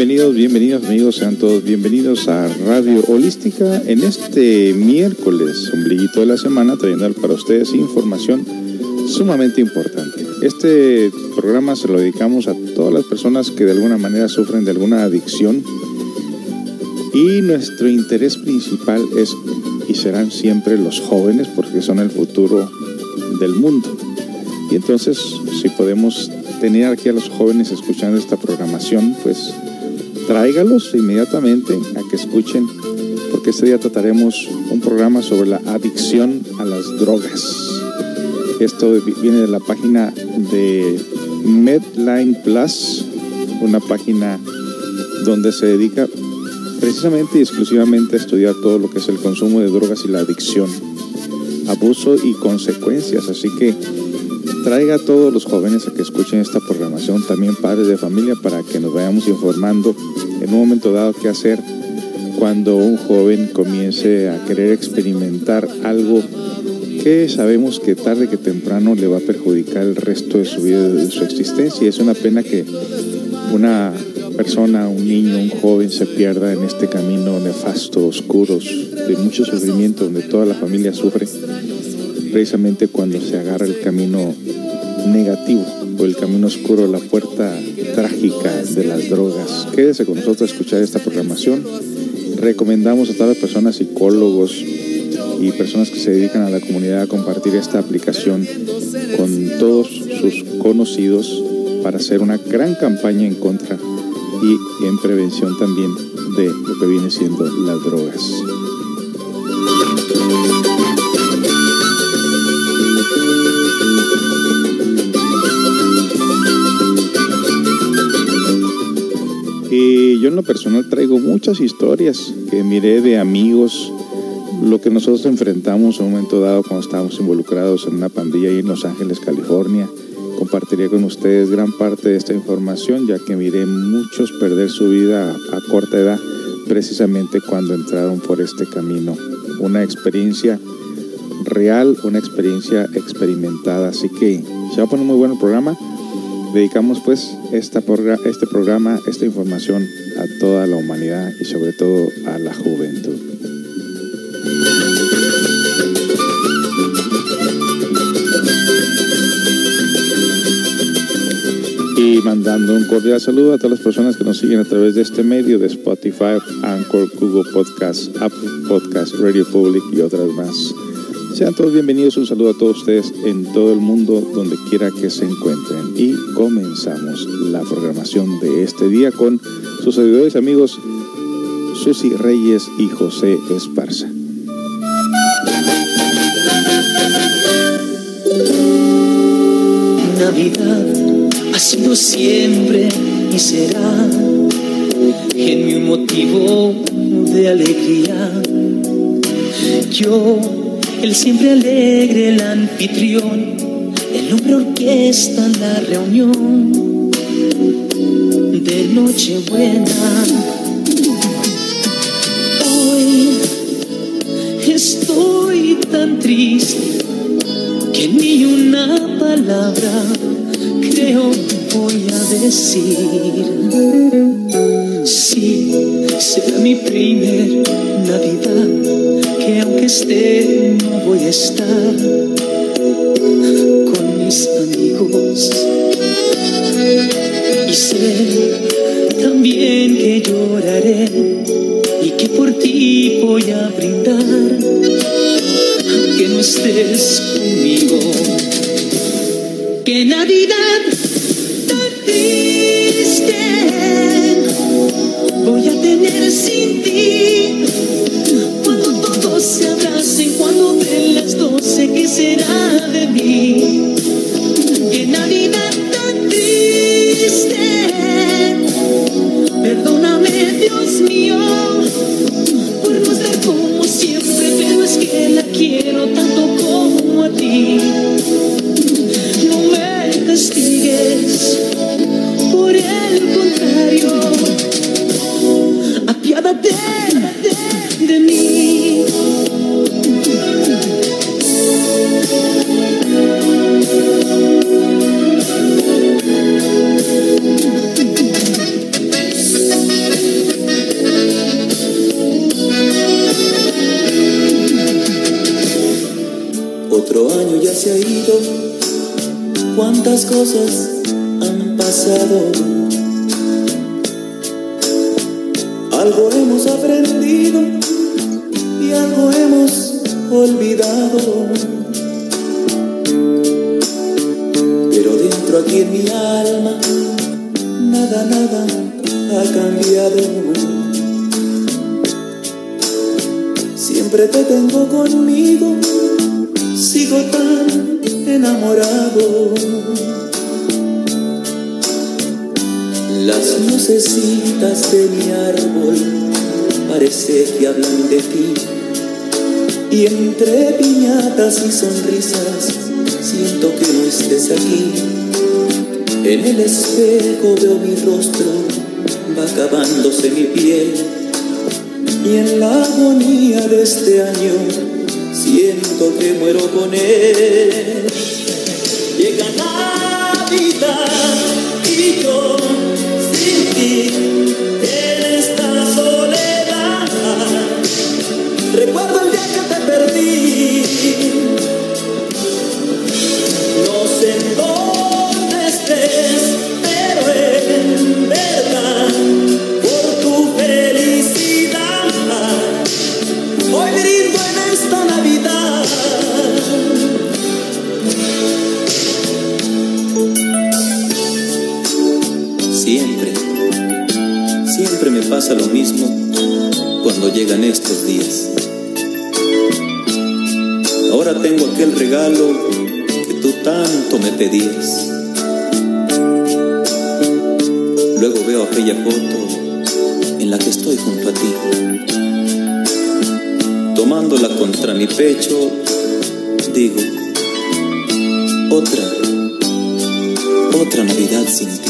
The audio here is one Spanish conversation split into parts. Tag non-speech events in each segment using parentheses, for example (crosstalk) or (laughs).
Bienvenidos, bienvenidos amigos, sean todos bienvenidos a Radio Holística en este miércoles, ombliguito de la semana, trayendo para ustedes información sumamente importante. Este programa se lo dedicamos a todas las personas que de alguna manera sufren de alguna adicción y nuestro interés principal es y serán siempre los jóvenes porque son el futuro del mundo. Y entonces, si podemos tener aquí a los jóvenes escuchando esta programación, pues tráigalos inmediatamente a que escuchen, porque este día trataremos un programa sobre la adicción a las drogas. Esto viene de la página de Medline Plus, una página donde se dedica precisamente y exclusivamente a estudiar todo lo que es el consumo de drogas y la adicción, abuso y consecuencias. Así que traiga a todos los jóvenes a que escuchen esta programación, también padres de familia, para que nos vayamos informando en un momento dado qué hacer cuando un joven comience a querer experimentar algo que sabemos que tarde que temprano le va a perjudicar el resto de su vida, de su existencia. Y es una pena que una persona, un niño, un joven se pierda en este camino nefasto, oscuro, de mucho sufrimiento, donde toda la familia sufre, precisamente cuando se agarra el camino negativo o el camino oscuro, la puerta trágica de las drogas. Quédese con nosotros a escuchar esta programación. Recomendamos a todas las personas, psicólogos y personas que se dedican a la comunidad a compartir esta aplicación con todos sus conocidos para hacer una gran campaña en contra y en prevención también de lo que viene siendo las drogas. Yo en lo personal traigo muchas historias que miré de amigos, lo que nosotros enfrentamos en un momento dado cuando estábamos involucrados en una pandilla ahí en Los Ángeles, California. Compartiré con ustedes gran parte de esta información, ya que miré muchos perder su vida a, corta edad, precisamente cuando entraron por este camino. Una experiencia real, una experiencia experimentada. Así que se va a poner muy bueno el programa dedicamos pues esta este programa, esta información a toda la humanidad y sobre todo a la juventud. Y mandando un cordial saludo a todas las personas que nos siguen a través de este medio de Spotify, Anchor, Google Podcast, Apple Podcast, Radio Public y otras más. Sean todos bienvenidos, un saludo a todos ustedes en todo el mundo, donde quiera que se encuentren. Y comenzamos la programación de este día con sus seguidores amigos Susi Reyes y José Esparza. Navidad ha sido siempre y será en mi motivo de alegría. Yo, el siempre alegre, el anfitrión, el hombre orquesta la reunión de Nochebuena. Hoy estoy tan triste que ni una palabra creo voy a decir. Sí, será mi primer Navidad, que aunque esté no voy a estar con mis amigos. Y sé también que lloraré y que por ti voy a brindar, aunque no estés conmigo. Que Navidad espejo veo mi rostro, va acabándose mi piel. Y en la agonía de este año siento que muero con él. Tanto me pedías. Luego veo aquella foto en la que estoy junto a ti tomándola contra mi pecho, digo, otra, otra Navidad sin ti.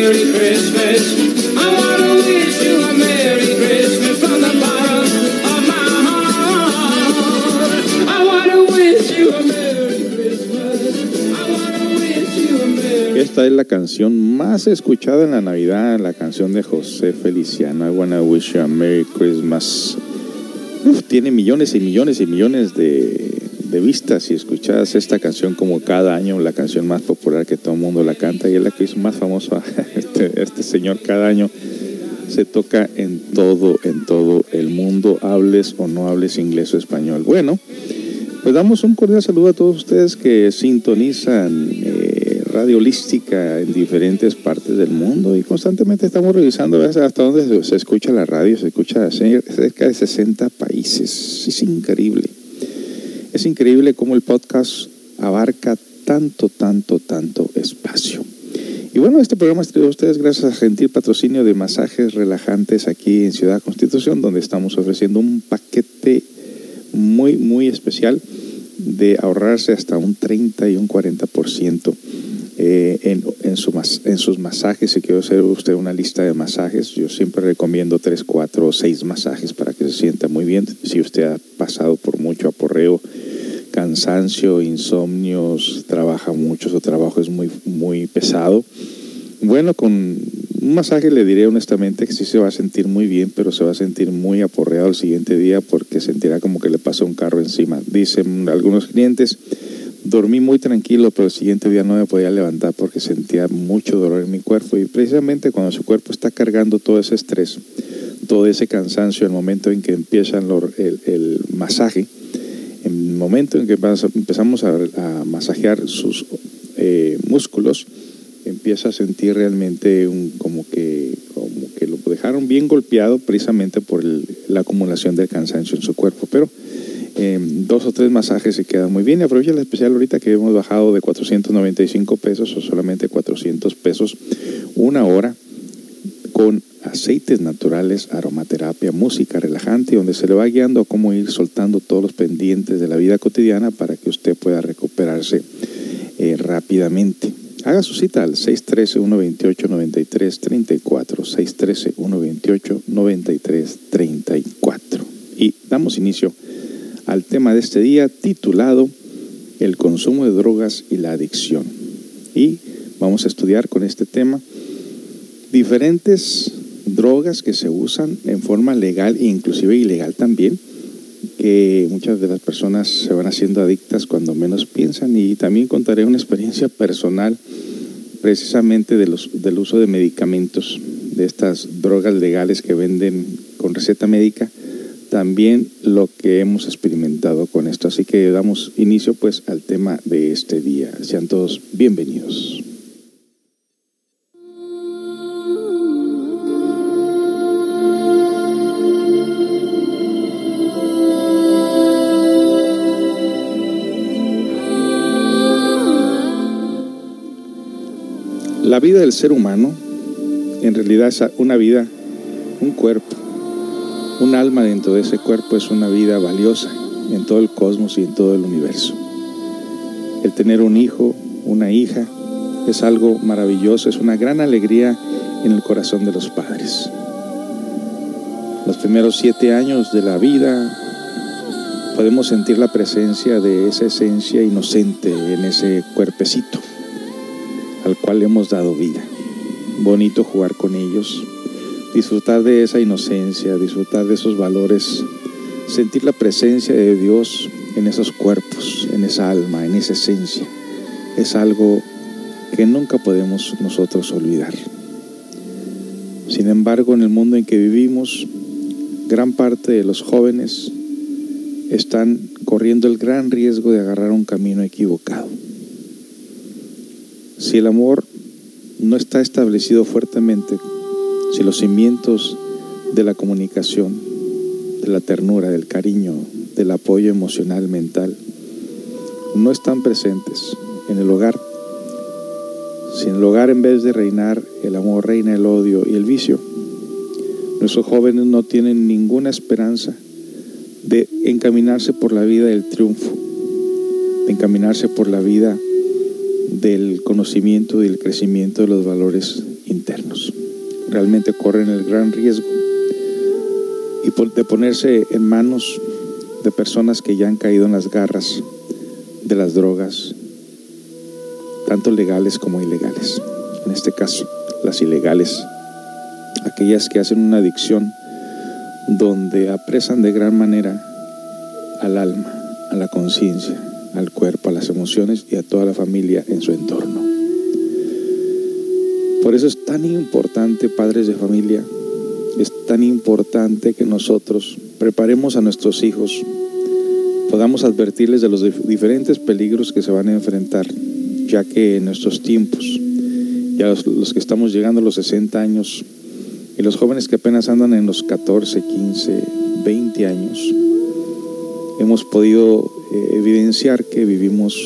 Merry Christmas. Esta es la canción más escuchada en la Navidad, la canción de José Feliciano. I wanna wish you a Merry Christmas. Uf, tiene millones y millones y millones de, de vistas y escuchadas esta canción como cada año, la canción más popular mundo la canta y es la que hizo más famoso (laughs) este, este señor cada año. Se toca en todo, en todo el mundo, hables o no hables inglés o español. Bueno, pues damos un cordial saludo a todos ustedes que sintonizan eh, Radio Holística en diferentes partes del mundo y constantemente estamos revisando hasta dónde se escucha la radio, se escucha cerca de 60 países. Es increíble. Es increíble cómo el podcast abarca tanto, tanto, tanto Y bueno, este programa es a ustedes gracias a gentil patrocinio de masajes relajantes aquí en Ciudad Constitución, donde estamos ofreciendo un paquete muy, muy especial de ahorrarse hasta un 30 y un 40% eh, en, en, en sus masajes. Si quiere hacer usted una lista de masajes, yo siempre recomiendo 3, 4 o 6 masajes para que se sienta muy bien. Si usted ha pasado por mucho aporreo, cansancio, insomnios, trabaja mucho, su trabajo es muy, muy pesado. Bueno, con un masaje le diré honestamente que sí se va a sentir muy bien, pero se va a sentir muy aporreado el siguiente día porque sentirá como que le pasó un carro encima. Dicen algunos clientes, dormí muy tranquilo, pero el siguiente día no me podía levantar porque sentía mucho dolor en mi cuerpo y precisamente cuando su cuerpo está cargando todo ese estrés, todo ese cansancio, el momento en que empieza el, el, masaje, momento en que empezamos a, masajear sus eh, músculos, empieza a sentir realmente un, como, que, como que lo dejaron bien golpeado precisamente por el, la acumulación del cansancio en su cuerpo. Pero eh, dos o tres masajes se quedan muy bien. Y aprovecha la especial ahorita que hemos bajado de 495 pesos o solamente 400 pesos una hora con aceites naturales, aromaterapia, música relajante, donde se le va guiando a cómo ir soltando todos los pendientes de la vida cotidiana para que usted pueda recuperarse eh, rápidamente. Haga su cita al 613-128-9334, 613-128-9334. Y damos inicio al tema de este día titulado El consumo de drogas y la adicción. Y vamos a estudiar con este tema diferentes drogas que se usan en forma legal e inclusive ilegal también, que muchas de las personas se van haciendo adictas cuando menos piensan y también contaré una experiencia personal precisamente de los, del uso de medicamentos, de estas drogas legales que venden con receta médica, también lo que hemos experimentado con esto. Así que damos inicio pues al tema de este día. Sean todos bienvenidos. La vida del ser humano en realidad es una vida, un cuerpo, un alma dentro de ese cuerpo es una vida valiosa en todo el cosmos y en todo el universo. El tener un hijo, una hija, es algo maravilloso, es una gran alegría en el corazón de los padres. Los primeros siete años de la vida podemos sentir la presencia de esa esencia inocente en ese cuerpecito al cual hemos dado vida. Bonito jugar con ellos, disfrutar de esa inocencia, disfrutar de esos valores, sentir la presencia de Dios en esos cuerpos, en esa alma, en esa esencia. Es algo que nunca podemos nosotros olvidar. Sin embargo, en el mundo en que vivimos, gran parte de los jóvenes están corriendo el gran riesgo de agarrar un camino equivocado. Si el amor no está establecido fuertemente, si los cimientos de la comunicación, de la ternura, del cariño, del apoyo emocional, mental, no están presentes en el hogar, si en el hogar en vez de reinar el amor reina el odio y el vicio, nuestros jóvenes no tienen ninguna esperanza de encaminarse por la vida del triunfo, de encaminarse por la vida del conocimiento y el crecimiento de los valores internos. Realmente corren el gran riesgo y de ponerse en manos de personas que ya han caído en las garras de las drogas, tanto legales como ilegales. en este caso, las ilegales, aquellas que hacen una adicción donde apresan de gran manera al alma, a la conciencia, al cuerpo, a las emociones y a toda la familia en su entorno. Por eso es tan importante, padres de familia, es tan importante que nosotros preparemos a nuestros hijos, podamos advertirles de los diferentes peligros que se van a enfrentar, ya que en nuestros tiempos, ya los, los que estamos llegando a los 60 años y los jóvenes que apenas andan en los 14, 15, 20 años, hemos podido eh, evidenciar que vivimos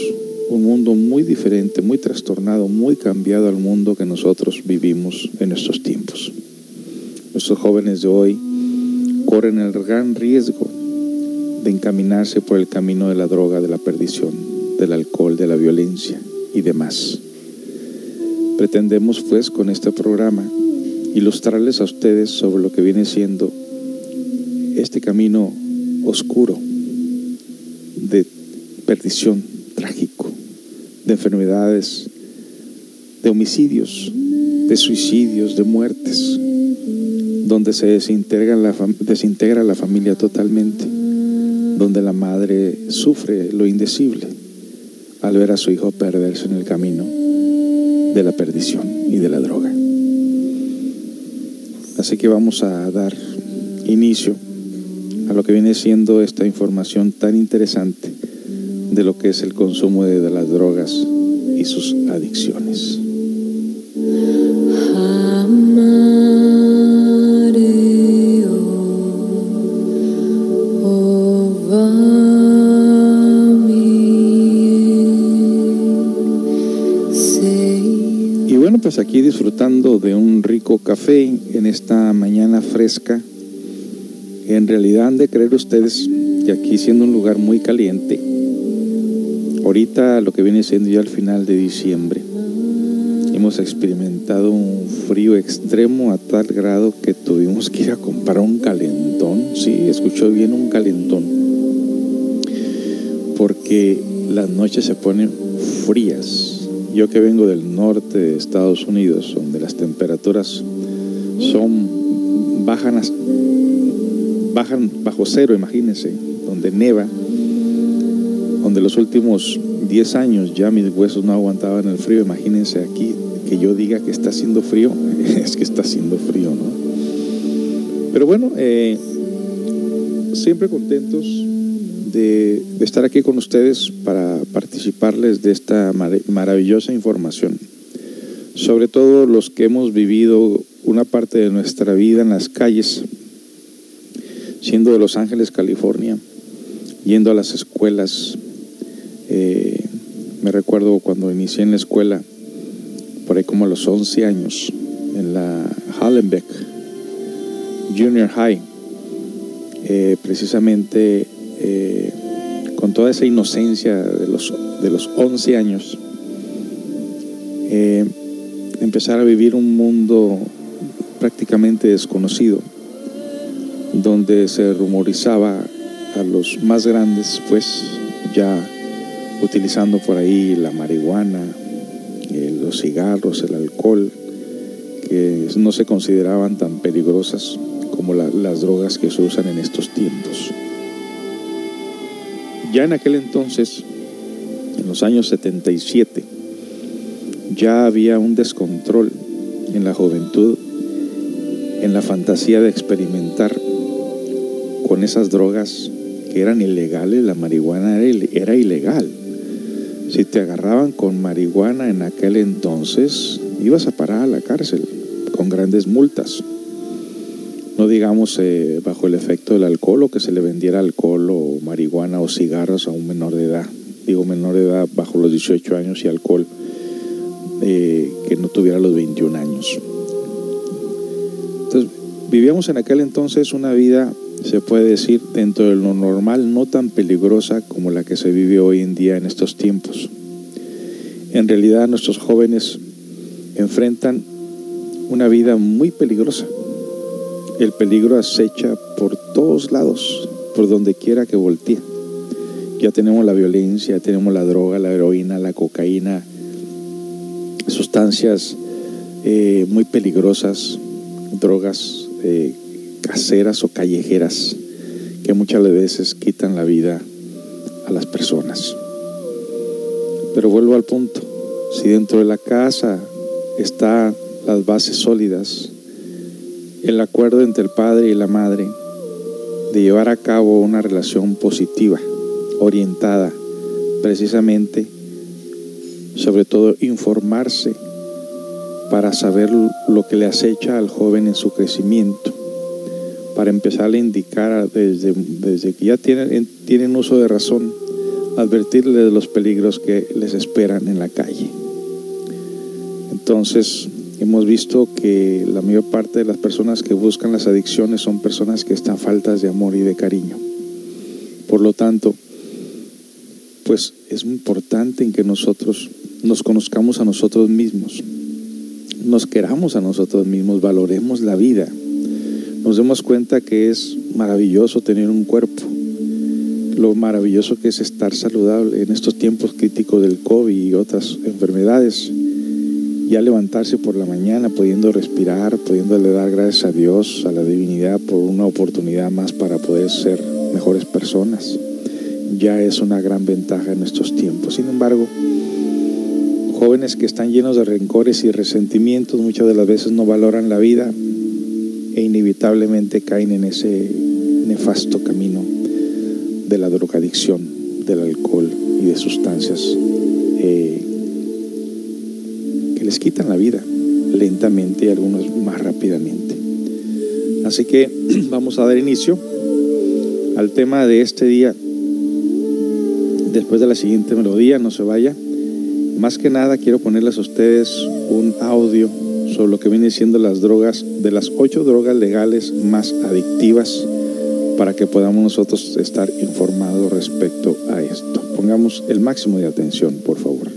un mundo muy diferente, muy trastornado, muy cambiado al mundo que nosotros vivimos en estos tiempos. Nuestros jóvenes de hoy corren el gran riesgo de encaminarse por el camino de la droga, de la perdición, del alcohol, de la violencia y demás. Pretendemos pues con este programa ilustrarles a ustedes sobre lo que viene siendo este camino oscuro perdición trágico, de enfermedades, de homicidios, de suicidios, de muertes, donde se desintegra la, desintegra la familia totalmente, donde la madre sufre lo indecible al ver a su hijo perderse en el camino de la perdición y de la droga. Así que vamos a dar inicio a lo que viene siendo esta información tan interesante de lo que es el consumo de, las drogas y sus adicciones. Y bueno, pues aquí disfrutando de un rico café en esta mañana fresca. En realidad han de creer ustedes que aquí siendo un lugar muy caliente, ahorita lo que viene siendo ya al final de diciembre, hemos experimentado un frío extremo a tal grado que tuvimos que ir a comprar un calentón. Sí, escuchó bien un calentón. Porque las noches se ponen frías. Yo que vengo del norte de Estados Unidos, donde las temperaturas son bajan, bajan bajo cero, imagínense, donde neva, donde los últimos 10 años ya mis huesos no aguantaban el frío, imagínense aquí que yo diga que está haciendo frío, (laughs) es que está haciendo frío, ¿no? Pero bueno, eh, siempre contentos de, estar aquí con ustedes para participarles de esta mar maravillosa información. Sobre todo los que hemos vivido una parte de nuestra vida en las calles, siendo de Los Ángeles, California, yendo a las escuelas. Eh, me recuerdo cuando inicié en la escuela, por ahí como a los 11 años, en la Hallenbeck Junior High, eh, precisamente eh, con toda esa inocencia de los, de los 11 años, empezar a vivir un mundo prácticamente desconocido, donde se rumorizaba a los más grandes, pues ya utilizando por ahí la marihuana, eh, los cigarros, el alcohol, que no se consideraban tan peligrosas como la, las drogas que se usan en estos tiempos. Ya en aquel entonces, en los años 77, ya había un descontrol en la juventud, en la fantasía de experimentar con esas drogas que eran ilegales, la marihuana era ilegal. Si te agarraban con marihuana en aquel entonces, ibas a parar a la cárcel con grandes multas. No digamos eh, bajo el efecto del alcohol o que se le vendiera alcohol o marihuana o cigarros a un menor de edad. Digo menor de edad bajo los 18 años y alcohol eh, que no tuviera los 21 años. Entonces, vivíamos en aquel entonces una vida, se puede decir, dentro de lo normal, no tan peligrosa como la que se vive hoy en día en estos tiempos. En realidad nuestros jóvenes enfrentan una vida muy peligrosa. El peligro acecha por todos lados, por donde quiera que voltee. Ya tenemos la violencia, tenemos la droga, la heroína, la cocaína, sustancias eh, muy peligrosas, drogas caseras o callejeras que muchas veces quitan la vida a las personas. Pero vuelvo al punto, si dentro de la casa están las bases sólidas, el acuerdo entre el padre y la madre de llevar a cabo una relación positiva, orientada precisamente, sobre todo informarse para saber lo que le acecha al joven en su crecimiento, para empezar a indicar desde, que ya tienen, tienen uso de razón, advertirle de los peligros que les esperan en la calle. Entonces, hemos visto que la mayor parte de las personas que buscan las adicciones son personas que están faltas de amor y de cariño. Por lo tanto, pues es importante que nosotros nos conozcamos a nosotros mismos, nos queramos a nosotros mismos, valoremos la vida, nos demos cuenta que es maravilloso tener un cuerpo, lo maravilloso que es estar saludable en estos tiempos críticos del COVID y otras enfermedades. Ya levantarse por la mañana, pudiendo respirar, pudiéndole dar gracias a Dios, a la divinidad, por una oportunidad más para poder ser mejores personas. Ya es una gran ventaja en estos tiempos. Sin embargo, jóvenes que están llenos de rencores y resentimientos muchas de las veces no valoran la vida e inevitablemente caen en ese nefasto camino de la drogadicción, del alcohol y de sustancias eh, que les quitan la vida lentamente y algunos más rápidamente. Así que (clears throat) vamos a dar inicio al tema de este día después de la siguiente melodía, no se vaya. Más que nada quiero ponerles a ustedes un audio sobre lo que viene siendo las drogas, de las ocho drogas legales más adictivas, para que podamos nosotros estar informados respecto a esto. Pongamos el máximo de atención, por favor.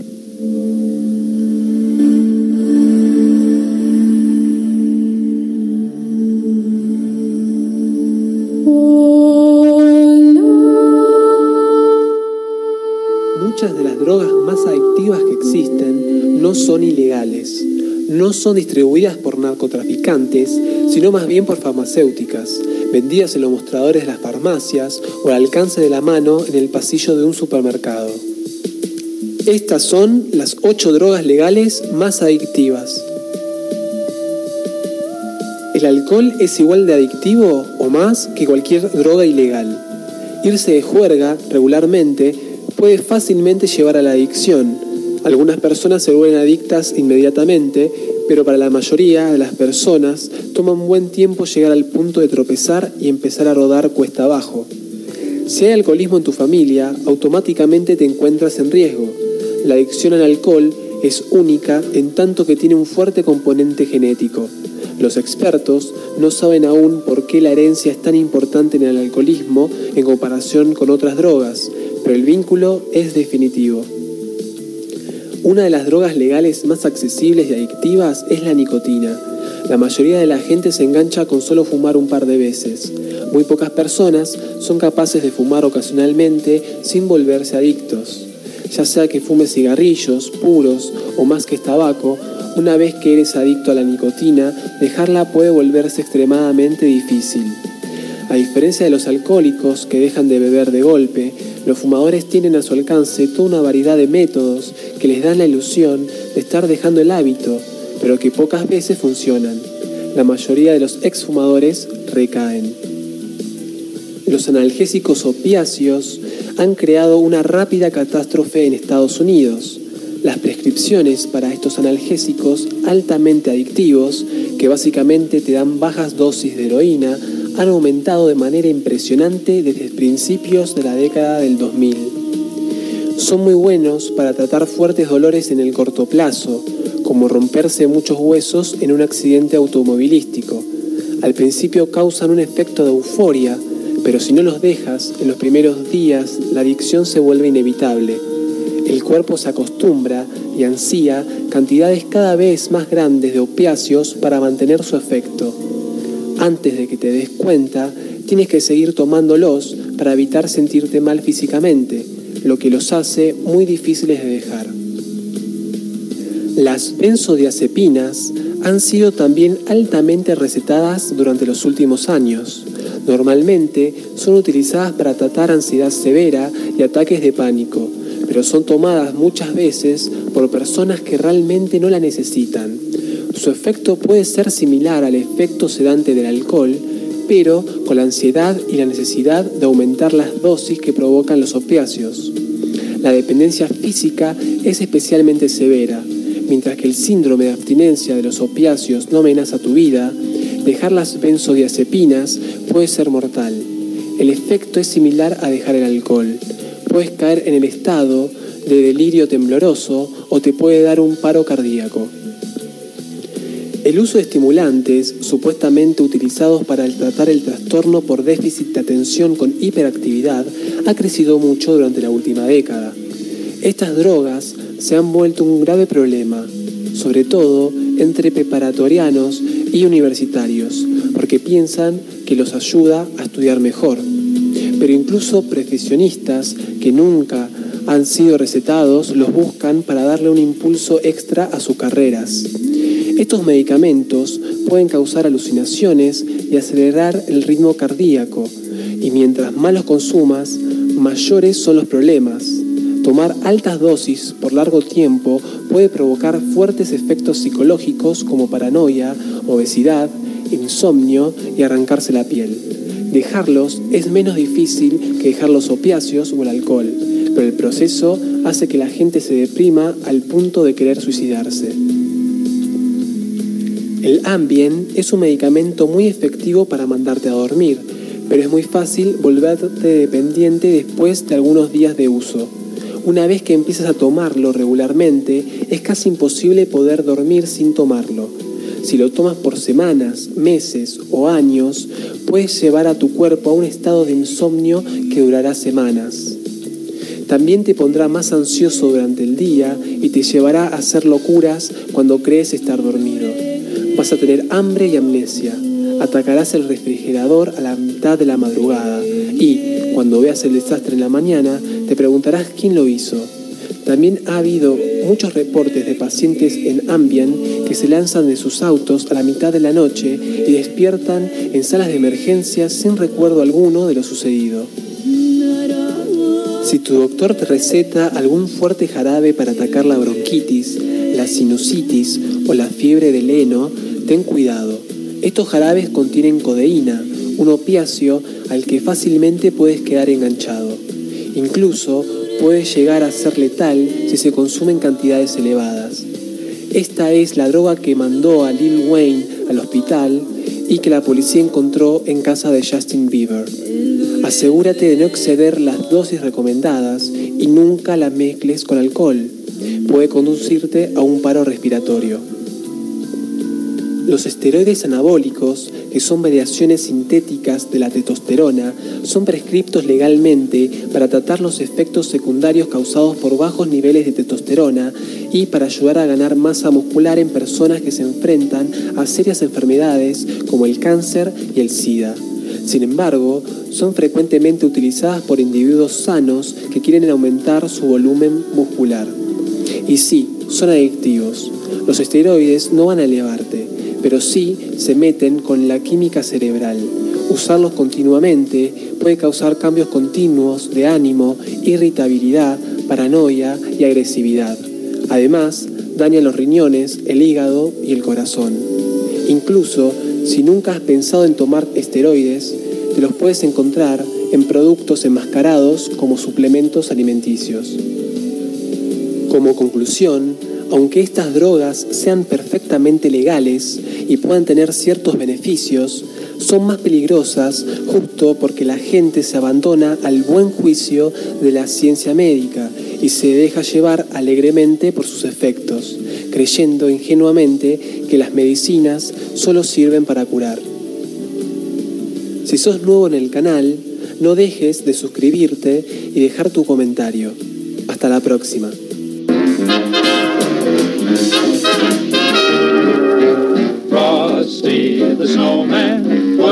Son ilegales, no son distribuidas por narcotraficantes, sino más bien por farmacéuticas, vendidas en los mostradores de las farmacias o al alcance de la mano en el pasillo de un supermercado. Estas son las ocho drogas legales más adictivas. El alcohol es igual de adictivo o más que cualquier droga ilegal. Irse de juerga regularmente puede fácilmente llevar a la adicción. Algunas personas se vuelven adictas inmediatamente, pero para la mayoría de las personas toma un buen tiempo llegar al punto de tropezar y empezar a rodar cuesta abajo. Si hay alcoholismo en tu familia, automáticamente te encuentras en riesgo. La adicción al alcohol es única en tanto que tiene un fuerte componente genético. Los expertos no saben aún por qué la herencia es tan importante en el alcoholismo en comparación con otras drogas, pero el vínculo es definitivo. Una de las drogas legales más accesibles y adictivas es la nicotina. La mayoría de la gente se engancha con solo fumar un par de veces. Muy pocas personas son capaces de fumar ocasionalmente sin volverse adictos. Ya sea que fumes cigarrillos puros o más que tabaco, una vez que eres adicto a la nicotina, dejarla puede volverse extremadamente difícil. A diferencia de los alcohólicos que dejan de beber de golpe, los fumadores tienen a su alcance toda una variedad de métodos que les dan la ilusión de estar dejando el hábito, pero que pocas veces funcionan. La mayoría de los exfumadores recaen. Los analgésicos opiáceos han creado una rápida catástrofe en Estados Unidos. Las prescripciones para estos analgésicos altamente adictivos, que básicamente te dan bajas dosis de heroína, han aumentado de manera impresionante desde principios de la década del 2000. Son muy buenos para tratar fuertes dolores en el corto plazo, como romperse muchos huesos en un accidente automovilístico. Al principio causan un efecto de euforia, pero si no los dejas, en los primeros días la adicción se vuelve inevitable. El cuerpo se acostumbra y ansía cantidades cada vez más grandes de opiáceos para mantener su efecto. Antes de que te des cuenta, tienes que seguir tomándolos para evitar sentirte mal físicamente, lo que los hace muy difíciles de dejar. Las benzodiazepinas han sido también altamente recetadas durante los últimos años. Normalmente son utilizadas para tratar ansiedad severa y ataques de pánico, pero son tomadas muchas veces por personas que realmente no la necesitan. Su efecto puede ser similar al efecto sedante del alcohol, pero con la ansiedad y la necesidad de aumentar las dosis que provocan los opiáceos. La dependencia física es especialmente severa, mientras que el síndrome de abstinencia de los opiáceos no amenaza tu vida, dejar las benzodiazepinas puede ser mortal. El efecto es similar a dejar el alcohol. Puedes caer en el estado de delirio tembloroso o te puede dar un paro cardíaco. El uso de estimulantes, supuestamente utilizados para tratar el trastorno por déficit de atención con hiperactividad, ha crecido mucho durante la última década. Estas drogas se han vuelto un grave problema, sobre todo entre preparatorianos y universitarios, porque piensan que los ayuda a estudiar mejor. Pero incluso profesionistas que nunca han sido recetados los buscan para darle un impulso extra a sus carreras. Estos medicamentos pueden causar alucinaciones y acelerar el ritmo cardíaco, y mientras más los consumas, mayores son los problemas. Tomar altas dosis por largo tiempo puede provocar fuertes efectos psicológicos como paranoia, obesidad, insomnio y arrancarse la piel. Dejarlos es menos difícil que dejar los opiáceos o el alcohol, pero el proceso hace que la gente se deprima al punto de querer suicidarse. El Ambien es un medicamento muy efectivo para mandarte a dormir, pero es muy fácil volverte dependiente después de algunos días de uso. Una vez que empiezas a tomarlo regularmente, es casi imposible poder dormir sin tomarlo. Si lo tomas por semanas, meses o años, puedes llevar a tu cuerpo a un estado de insomnio que durará semanas. También te pondrá más ansioso durante el día y te llevará a hacer locuras cuando crees estar dormido. Vas a tener hambre y amnesia. Atacarás el refrigerador a la mitad de la madrugada y, cuando veas el desastre en la mañana, te preguntarás quién lo hizo. También ha habido muchos reportes de pacientes en Ambien que se lanzan de sus autos a la mitad de la noche y despiertan en salas de emergencia sin recuerdo alguno de lo sucedido. Si tu doctor te receta algún fuerte jarabe para atacar la bronquitis, la sinusitis o la fiebre del heno, ten cuidado. Estos jarabes contienen codeína, un opiáceo al que fácilmente puedes quedar enganchado. Incluso puede llegar a ser letal si se consume en cantidades elevadas. Esta es la droga que mandó a Lil Wayne al hospital y que la policía encontró en casa de Justin Bieber. Asegúrate de no exceder las dosis recomendadas y nunca la mezcles con alcohol. Puede conducirte a un paro respiratorio. Los esteroides anabólicos, que son variaciones sintéticas de la testosterona, son prescriptos legalmente para tratar los efectos secundarios causados por bajos niveles de testosterona y para ayudar a ganar masa muscular en personas que se enfrentan a serias enfermedades como el cáncer y el SIDA. Sin embargo, son frecuentemente utilizadas por individuos sanos que quieren aumentar su volumen muscular. Y sí, son adictivos. Los esteroides no van a elevarte, pero sí se meten con la química cerebral. Usarlos continuamente puede causar cambios continuos de ánimo, irritabilidad, paranoia y agresividad. Además, daña los riñones, el hígado y el corazón. Incluso, si nunca has pensado en tomar esteroides, te los puedes encontrar en productos enmascarados como suplementos alimenticios. Como conclusión, aunque estas drogas sean perfectamente legales y puedan tener ciertos beneficios, son más peligrosas justo porque la gente se abandona al buen juicio de la ciencia médica y se deja llevar alegremente por sus efectos, creyendo ingenuamente que las medicinas solo sirven para curar. Si sos nuevo en el canal, no dejes de suscribirte y dejar tu comentario. Hasta la próxima.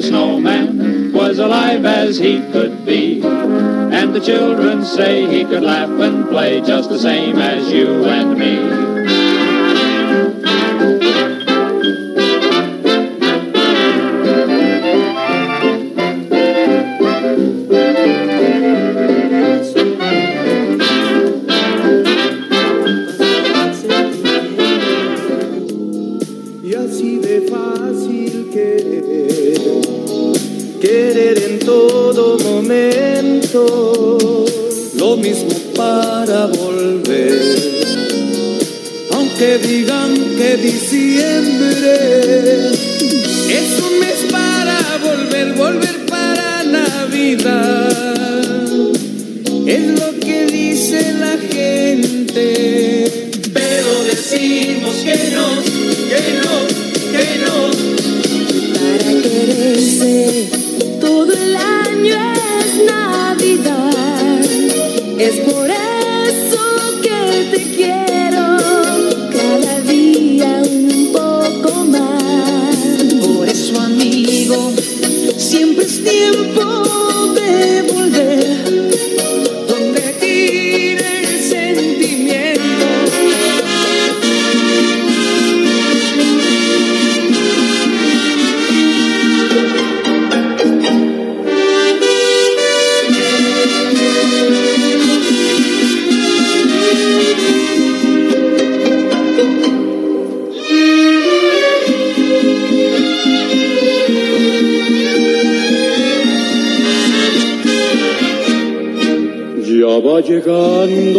The snowman was alive as he could be. And the children say he could laugh and play just the same as you and me.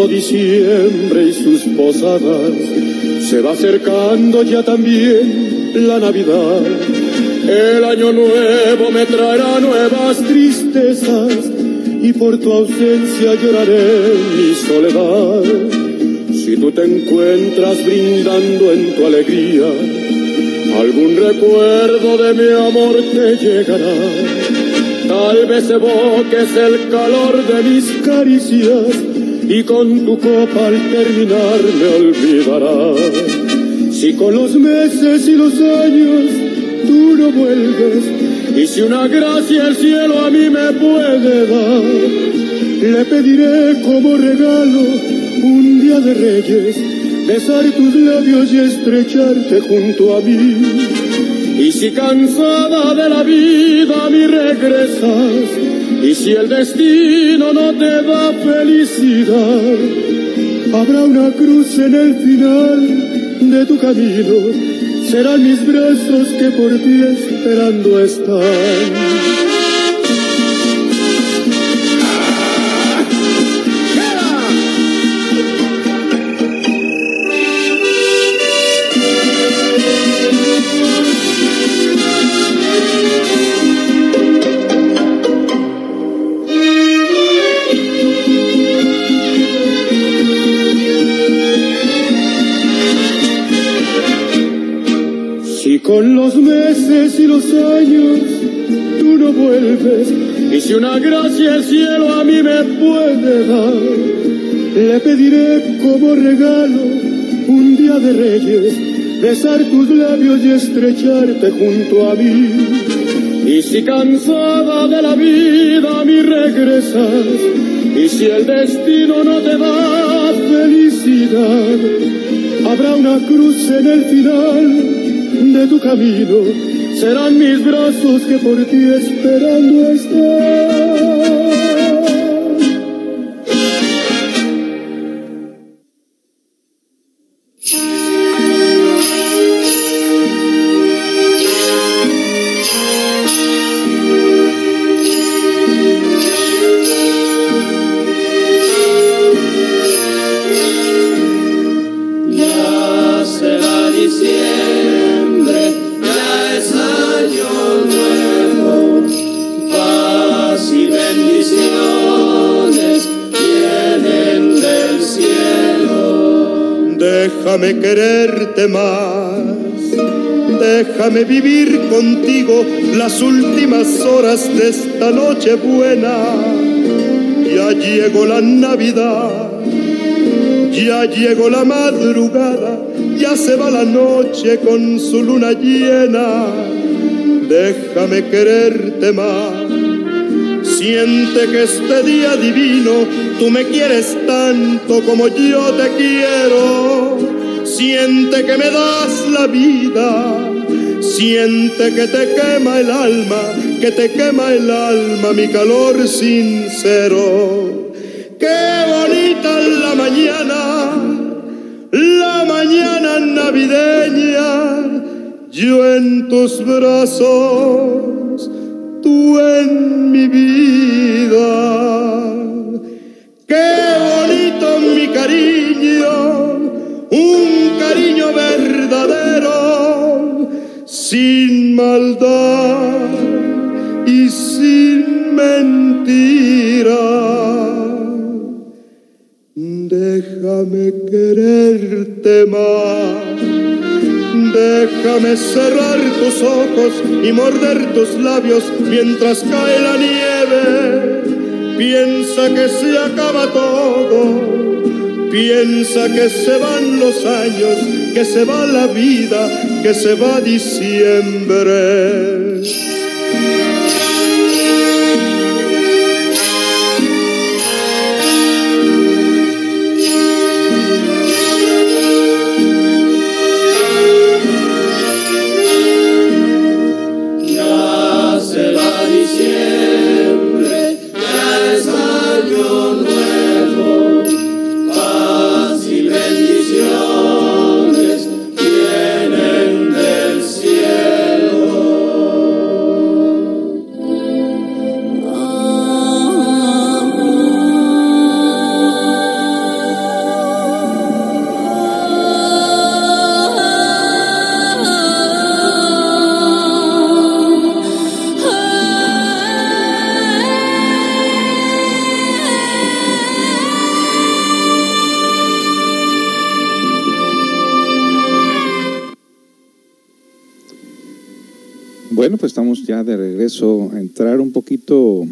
Diciembre y sus posadas, se va acercando ya también la Navidad. El año nuevo me traerá nuevas tristezas y por tu ausencia lloraré mi soledad. Si tú te encuentras brindando en tu alegría, algún recuerdo de mi amor te llegará. Tal vez evoques el calor de mis caricias y con tu copa al terminar me olvidarás. Si con los meses y los años tú no vuelves y si una gracia el cielo a mí me puede dar, le pediré como regalo un día de reyes besar tus labios y estrecharte junto a mí. Y si cansada de la vida a mí regresas, y si el destino no te da felicidad, habrá una cruz en el final de tu camino, serán mis brazos que por ti esperando están. Y si una gracia el cielo a mí me puede dar, le pediré como regalo un día de reyes, besar tus labios y estrecharte junto a mí. Y si cansada de la vida a mí regresas, y si el destino no te da felicidad, habrá una cruz en el final de tu camino, serán mis brazos que por ti esperando están. Déjame quererte más. Déjame vivir contigo las últimas horas de esta noche buena. Ya llegó la Navidad, ya llegó la madrugada, ya se va la noche con su luna llena. Déjame quererte más. Siente que este día divino tú me quieres tanto como yo te quiero. Siente que me das la vida. Siente que te quema el alma, que te quema el alma mi calor sincero. Qué bonita la mañana, la mañana navideña, yo en tus brazos, tú en mi vida. Qué bonito mi cariño, cariño verdadero, sin maldad y sin mentira. Déjame quererte más. Déjame cerrar tus ojos y morder tus labios mientras cae la nieve. Piensa que se acaba todo. Piensa que se van los años, que se va la vida, que se va diciembre. Ya de regreso a entrar un poquito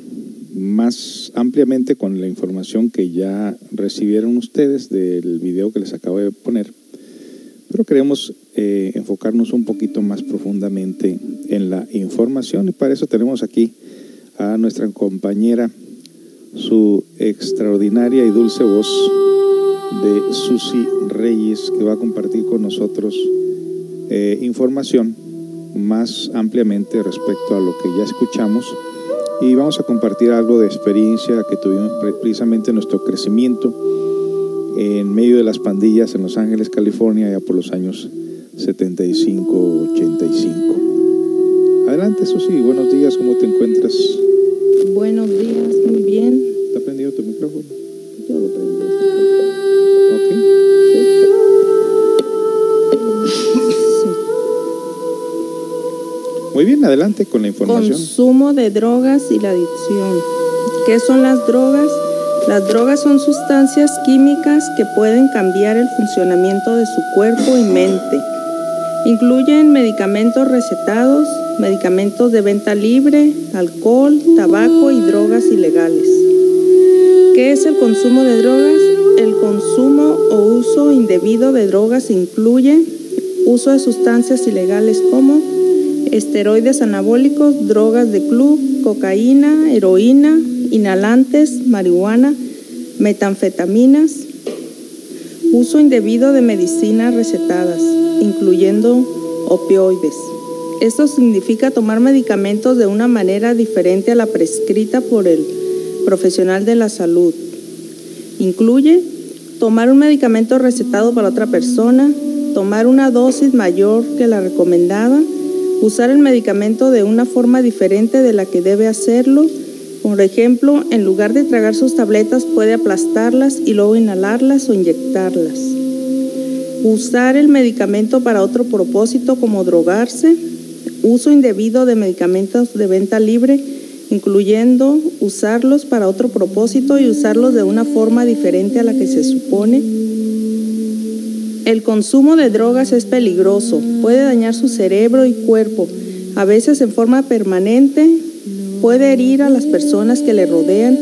más ampliamente con la información que ya recibieron ustedes del video que les acabo de poner. Pero queremos eh, enfocarnos un poquito más profundamente en la información y para eso tenemos aquí a nuestra compañera, su extraordinaria y dulce voz de Susi Reyes, que va a compartir con nosotros eh, información más ampliamente respecto a lo que ya escuchamos y vamos a compartir algo de experiencia que tuvimos pre- precisamente en nuestro crecimiento en medio de las pandillas en Los Ángeles, California, ya por los años 75-85. Adelante, Susi, buenos días, ¿cómo te encuentras? Buenos días, muy bien. ¿Está prendido tu micrófono? Yo lo prendí. Muy bien, adelante con la información. Consumo de drogas y la adicción. ¿Qué son las drogas? Las drogas son sustancias químicas que pueden cambiar el funcionamiento de su cuerpo y mente. Incluyen medicamentos recetados, medicamentos de venta libre, alcohol, tabaco y drogas ilegales. ¿Qué es el consumo de drogas? El consumo o uso indebido de drogas incluye uso de sustancias ilegales como esteroides anabólicos, drogas de club, cocaína, heroína, inhalantes, marihuana, metanfetaminas, uso indebido de medicinas recetadas, incluyendo opioides. Esto significa tomar medicamentos de una manera diferente a la prescrita por el profesional de la salud. Incluye tomar un medicamento recetado para otra persona, tomar una dosis mayor que la recomendada, usar el medicamento de una forma diferente de la que debe hacerlo. Por ejemplo, en lugar de tragar sus tabletas puede aplastarlas y luego inhalarlas o inyectarlas. Usar el medicamento para otro propósito como drogarse. Uso indebido de medicamentos de venta libre, incluyendo usarlos para otro propósito y usarlos de una forma diferente a la que se supone El consumo de drogas es peligroso, puede dañar su cerebro y cuerpo, a veces en forma permanente, puede herir a las personas que le rodean,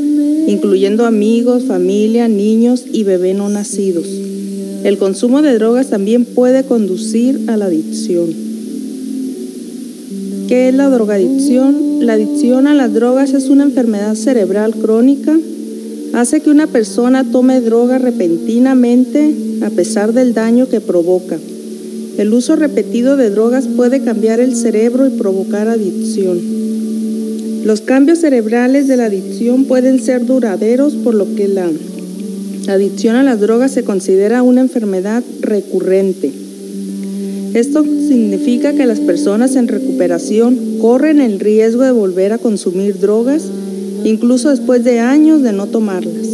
incluyendo amigos, familia, niños y bebés no nacidos. El consumo de drogas también puede conducir a la adicción. ¿Qué es la drogadicción? La adicción a las drogas es una enfermedad cerebral crónica. Hace que una persona tome droga repentinamente a pesar del daño que provoca. El uso repetido de drogas puede cambiar el cerebro y provocar adicción. Los cambios cerebrales de la adicción pueden ser duraderos, por lo que la adicción a las drogas se considera una enfermedad recurrente. Esto significa que las personas en recuperación corren el riesgo de volver a consumir drogas, incluso después de años de no tomarlas.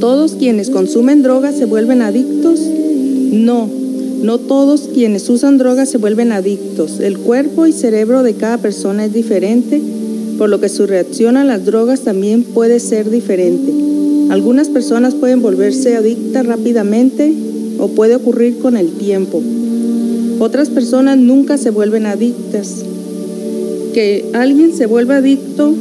¿Todos quienes consumen drogas se vuelven adictos? No, no todos quienes usan drogas se vuelven adictos. El cuerpo y cerebro de cada persona es diferente, por lo que su reacción a las drogas también puede ser diferente. Algunas personas pueden volverse adictas rápidamente o puede ocurrir con el tiempo. Otras personas nunca se vuelven adictas. Que alguien se vuelva adicto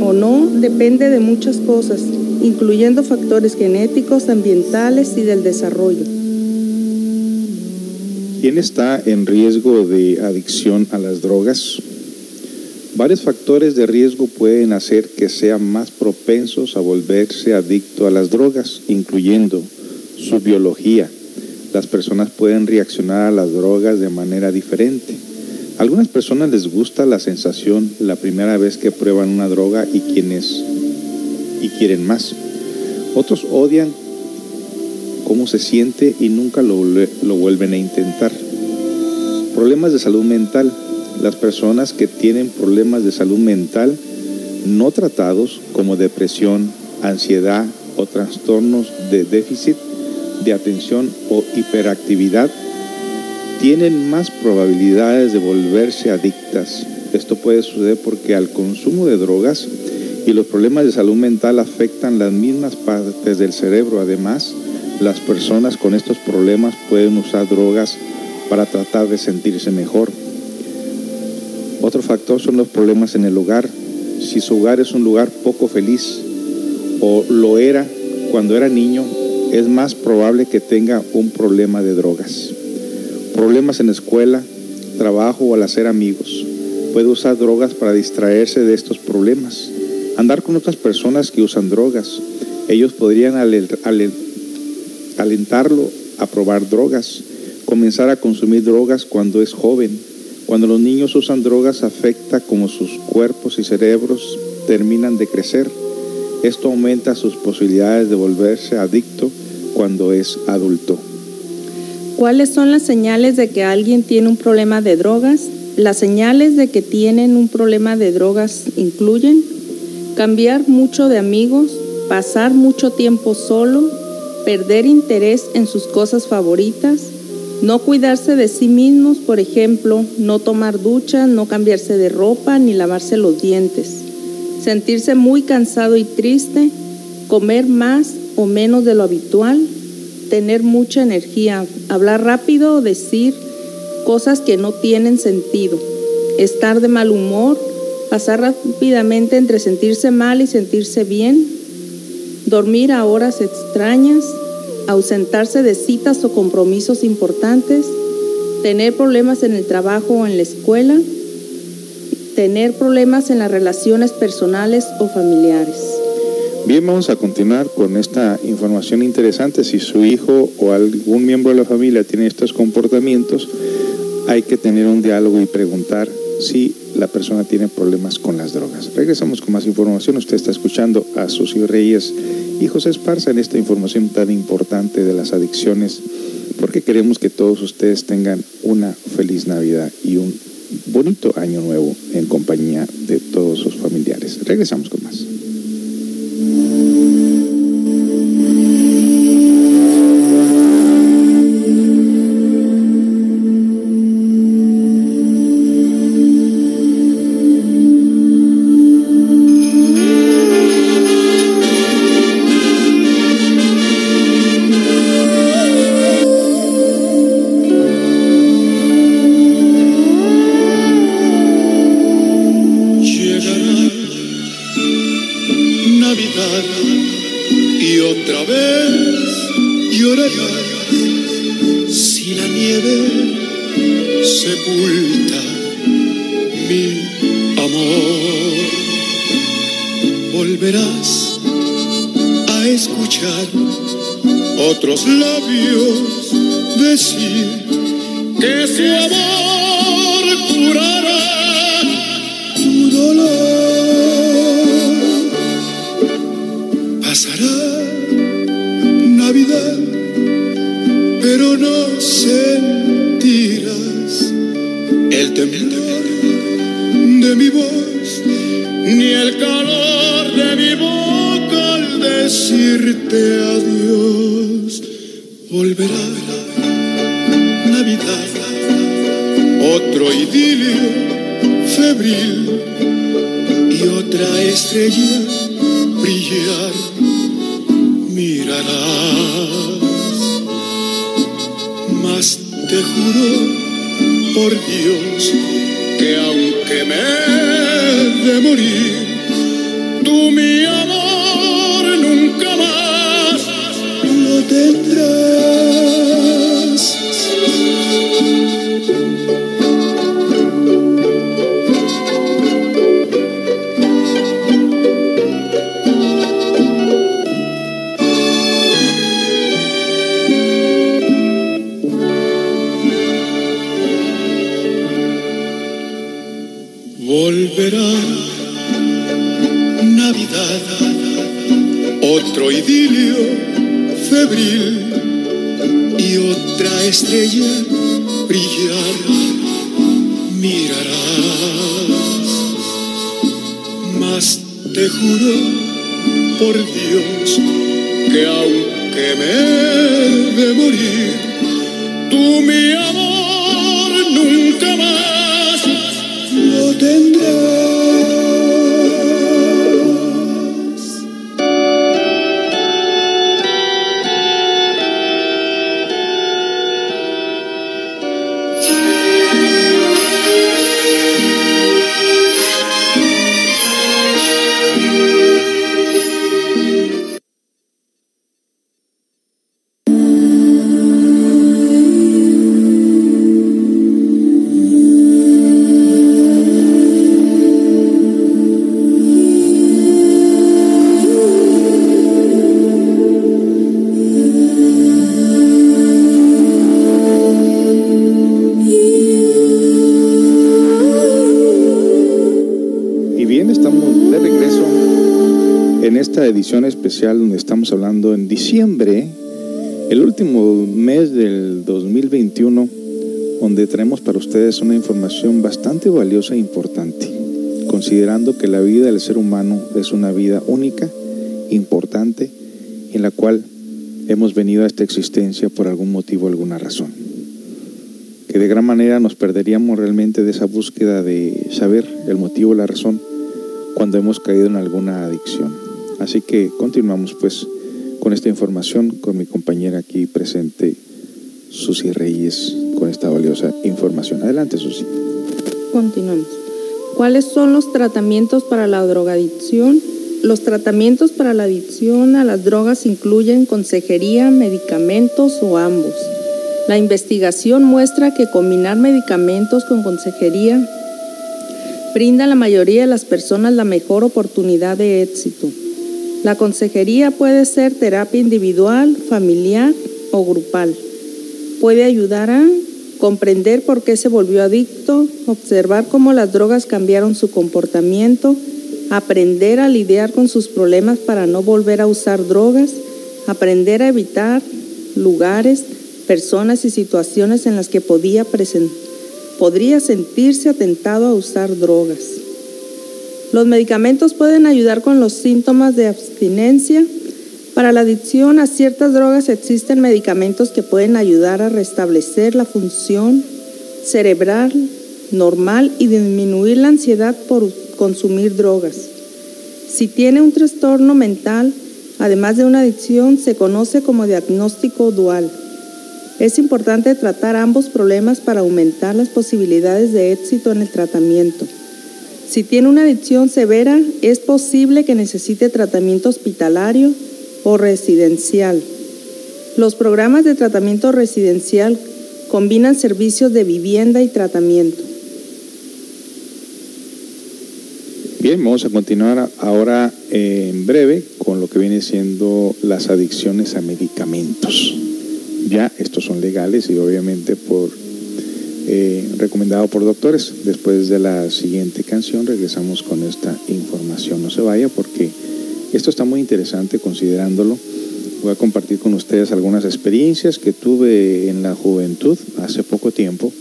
o no depende de muchas cosas, incluyendo factores genéticos, ambientales y del desarrollo. ¿Quién está en riesgo de adicción a las drogas? Varios factores de riesgo pueden hacer que sean más propensos a volverse adicto a las drogas, incluyendo su biología. Las personas pueden reaccionar a las drogas de manera diferente. Algunas personas les gusta la sensación la primera vez que prueban una droga y quienes y quieren más. Otros odian cómo se siente y nunca lo, lo vuelven a intentar. Problemas de salud mental. Las personas que tienen problemas de salud mental no tratados como depresión, ansiedad o trastornos de déficit de atención o hiperactividad tienen más probabilidades de volverse adictas. Esto puede suceder porque al consumo de drogas y los problemas de salud mental afectan las mismas partes del cerebro. Además, las personas con estos problemas pueden usar drogas para tratar de sentirse mejor. Otro factor son los problemas en el hogar. Si su hogar es un lugar poco feliz o lo era cuando era niño, es más probable que tenga un problema de drogas. Problemas en la escuela, trabajo o al hacer amigos. Puede usar drogas para distraerse de estos problemas. Andar con otras personas que usan drogas. Ellos podrían alentarlo a probar drogas. Comenzar a consumir drogas cuando es joven. Cuando los niños usan drogas afecta como sus cuerpos y cerebros terminan de crecer. Esto aumenta sus posibilidades de volverse adicto cuando es adulto. ¿Cuáles son las señales de que alguien tiene un problema de drogas? Las señales de que tienen un problema de drogas incluyen cambiar mucho de amigos, pasar mucho tiempo solo, perder interés en sus cosas favoritas, no cuidarse de sí mismos, por ejemplo, no tomar ducha, no cambiarse de ropa ni lavarse los dientes, sentirse muy cansado y triste, comer más o menos de lo habitual, tener mucha energía, hablar rápido o decir cosas que no tienen sentido, estar de mal humor, pasar rápidamente entre sentirse mal y sentirse bien, dormir a horas extrañas, ausentarse de citas o compromisos importantes, tener problemas en el trabajo o en la escuela, tener problemas en las relaciones personales o familiares. Bien, vamos a continuar con esta información interesante. Si su hijo o algún miembro de la familia tiene estos comportamientos, hay que tener un diálogo y preguntar si la persona tiene problemas con las drogas. Regresamos con más información. Usted está escuchando a Sucio Reyes y José Esparza en esta información tan importante de las adicciones, porque queremos que todos ustedes tengan una feliz Navidad y un bonito año nuevo en compañía de todos sus familiares. Regresamos con más. Música mi amor nunca más lo tendrás. Otro idilio febril y otra estrella brillar mirarás. Mas te juro por Dios que aunque me he de morir, tú mi amor especial donde estamos hablando en diciembre, el último mes del 2021, donde traemos para ustedes una información bastante valiosa e importante, considerando que la vida del ser humano es una vida única, importante, en la cual hemos venido a esta existencia por algún motivo, alguna razón. Que de gran manera nos perderíamos realmente de esa búsqueda de saber el motivo, la razón, cuando hemos caído en alguna adicción. Así que continuamos pues con esta información con mi compañera aquí presente, Susi Reyes, con esta valiosa información. Adelante, Susi. Continuamos. ¿Cuáles son los tratamientos para la drogadicción? Los tratamientos para la adicción a las drogas incluyen consejería, medicamentos o ambos. La investigación muestra que combinar medicamentos con consejería brinda a la mayoría de las personas la mejor oportunidad de éxito. La consejería puede ser terapia individual, familiar o grupal. Puede ayudar a comprender por qué se volvió adicto, observar cómo las drogas cambiaron su comportamiento, aprender a lidiar con sus problemas para no volver a usar drogas, aprender a evitar lugares, personas y situaciones en las que podría sentirse atentado a usar drogas. Los medicamentos pueden ayudar con los síntomas de abstinencia. Para la adicción a ciertas drogas existen medicamentos que pueden ayudar a restablecer la función cerebral normal y disminuir la ansiedad por consumir drogas. Si tiene un trastorno mental, además de una adicción, se conoce como diagnóstico dual. Es importante tratar ambos problemas para aumentar las posibilidades de éxito en el tratamiento. Si tiene una adicción severa, es posible que necesite tratamiento hospitalario o residencial. Los programas de tratamiento residencial Combinan servicios de vivienda y tratamiento. Bien, vamos a continuar ahora eh, en breve con lo que viene siendo las adicciones a medicamentos. Ya estos son legales y obviamente por eh, recomendado por doctores. Después de la siguiente canción regresamos con esta información. No se vaya porque esto está muy interesante considerándolo. Voy a compartir con ustedes algunas experiencias que tuve en la juventud hace poco tiempo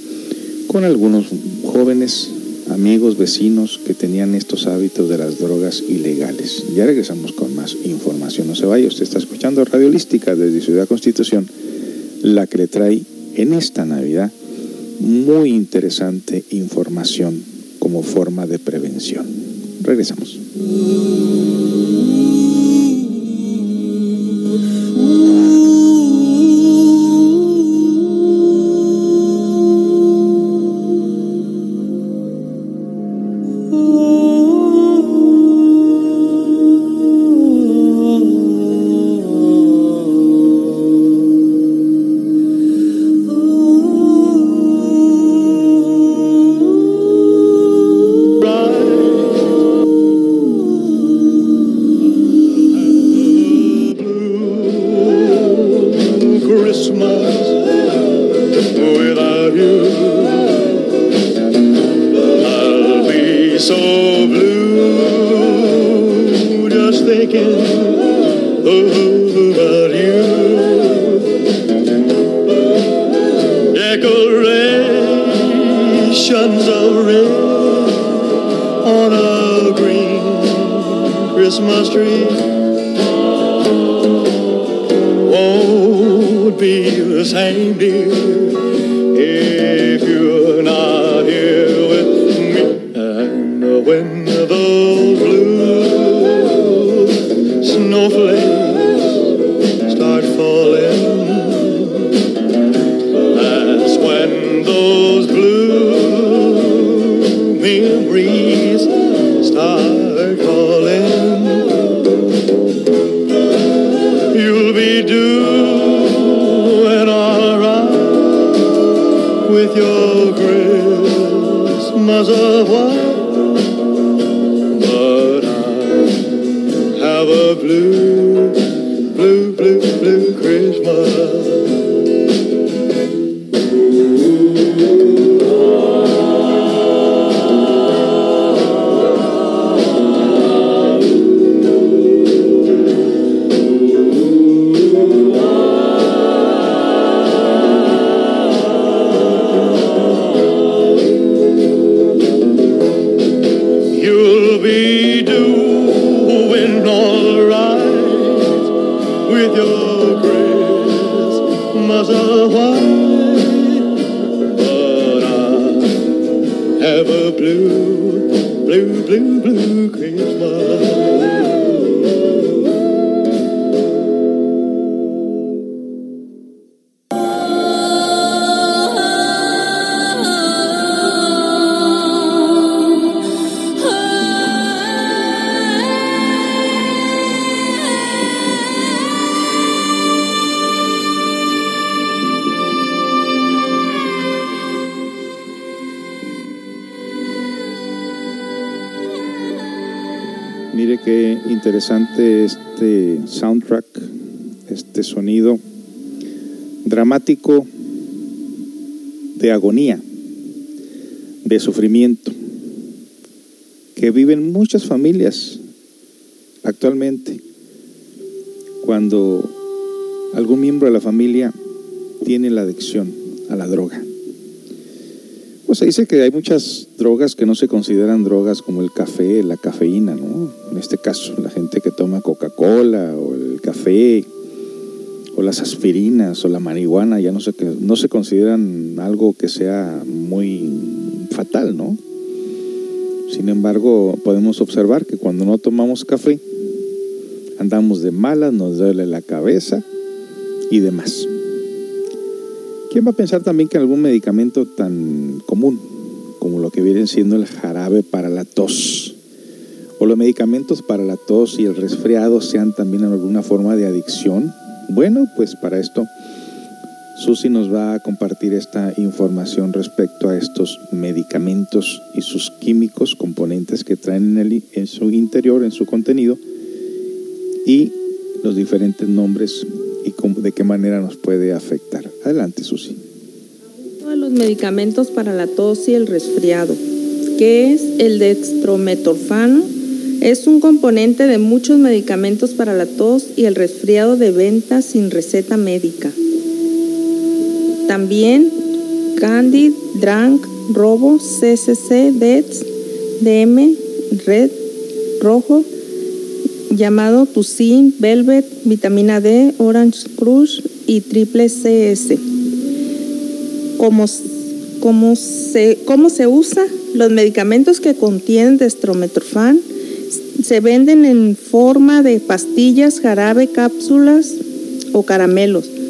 con algunos jóvenes amigos, vecinos que tenían estos hábitos de las drogas ilegales. Ya regresamos con más información. No se vaya, usted está escuchando Radio Holística desde Ciudad Constitución, la que le trae en esta Navidad muy interesante información como forma de prevención. Regresamos. Be the same, dear, if de agonía, de sufrimiento, que viven muchas familias actualmente cuando algún miembro de la familia tiene la adicción a la droga. Pues se dice que hay muchas drogas que no se consideran drogas como el café, la cafeína, ¿no? En este caso, la gente que toma Coca-Cola o el café o las aspirinas o la marihuana ya no se, no se consideran algo que sea muy fatal, ¿no? Sin embargo, podemos observar que cuando no tomamos café, andamos de malas, nos duele la cabeza y demás. ¿Quién va a pensar también que algún medicamento tan común como lo que viene siendo el jarabe para la tos o los medicamentos para la tos y el resfriado sean también en alguna forma de adicción? Bueno, pues para esto Susi nos va a compartir esta información respecto a estos medicamentos y sus químicos, componentes que traen en, su interior, en su contenido, y los diferentes nombres y de qué manera nos puede afectar. Adelante, Susi. de los medicamentos para la tos y el resfriado. ¿Qué es el dextrometorfano? Es un componente de muchos medicamentos para la tos y el resfriado de venta sin receta médica. También Candid, Drank, Robo, CCC, DETS, DM, Red, Rojo, llamado Tucin, Velvet, Vitamina D, Orange Crush y Triple CS cómo se, cómo se usa. Los medicamentos que contienen destrometorfan se venden en forma de pastillas, jarabe, cápsulas o caramelos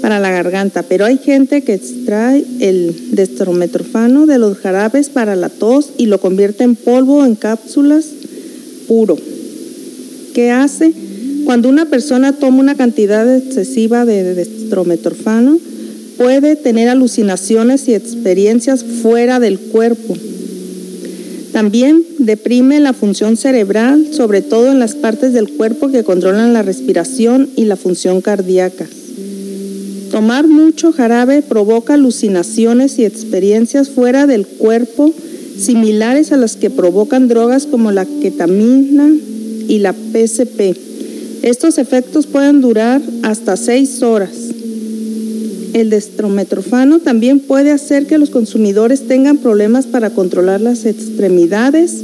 para la garganta, pero hay gente que extrae el destrometorfano de los jarabes para la tos y lo convierte en polvo en cápsulas puro. ¿Qué hace? Cuando una persona toma una cantidad excesiva de destrometorfano, puede tener alucinaciones y experiencias fuera del cuerpo. También deprime la función cerebral, sobre todo en las partes del cuerpo que controlan la respiración y la función cardíaca. Tomar mucho jarabe provoca alucinaciones y experiencias fuera del cuerpo similares a las que provocan drogas como la ketamina y la PCP. Estos efectos pueden durar hasta seis horas. El destrometorfano también puede hacer que los consumidores tengan problemas para controlar las extremidades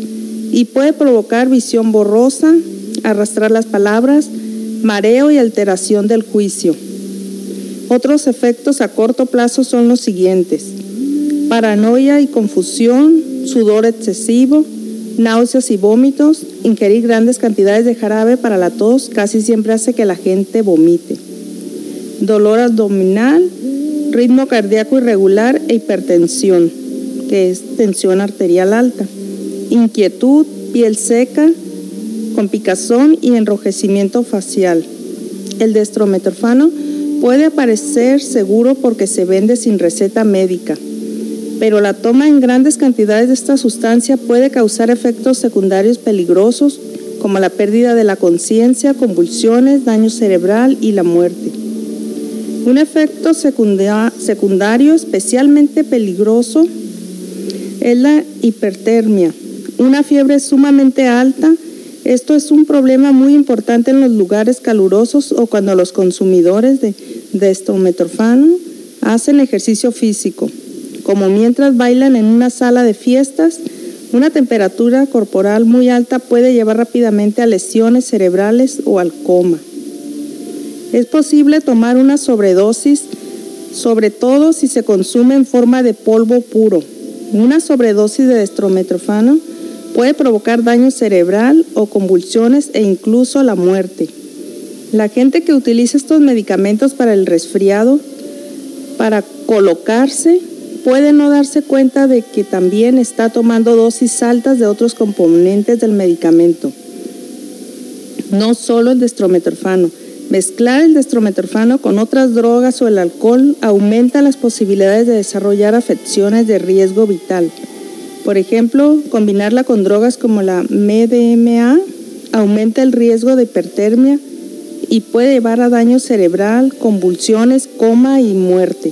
y puede provocar visión borrosa, arrastrar las palabras, mareo y alteración del juicio. Otros efectos a corto plazo son los siguientes. Paranoia y confusión, sudor excesivo, náuseas y vómitos. Ingerir grandes cantidades de jarabe para la tos casi siempre hace que la gente vomite. Dolor abdominal, ritmo cardíaco irregular e hipertensión, que es tensión arterial alta. Inquietud, piel seca, con picazón y enrojecimiento facial. El destrometorfano puede aparecer seguro porque se vende sin receta médica, pero la toma en grandes cantidades de esta sustancia puede causar efectos secundarios peligrosos como la pérdida de la conciencia, convulsiones, daño cerebral y la muerte. Un efecto secunda- secundario especialmente peligroso es la hipertermia, una fiebre sumamente alta. Esto es un problema muy importante en los lugares calurosos o cuando los consumidores de, de hacen ejercicio físico, como mientras bailan en una sala de fiestas. Una temperatura corporal muy alta puede llevar rápidamente a lesiones cerebrales o al coma. Es posible tomar una sobredosis, sobre todo si se consume en forma de polvo puro. Una sobredosis de destrometorfano puede provocar daño cerebral o convulsiones e incluso la muerte. La gente que utiliza estos medicamentos para el resfriado, para colocarse, puede no darse cuenta de que también está tomando dosis altas de otros componentes del medicamento. No solo el destrometorfano. Mezclar el destrometorfano con otras drogas o el alcohol aumenta las posibilidades de desarrollar afecciones de riesgo vital. Por ejemplo, combinarla con drogas como la MDMA aumenta el riesgo de hipertermia y puede llevar a daño cerebral, convulsiones, coma y muerte.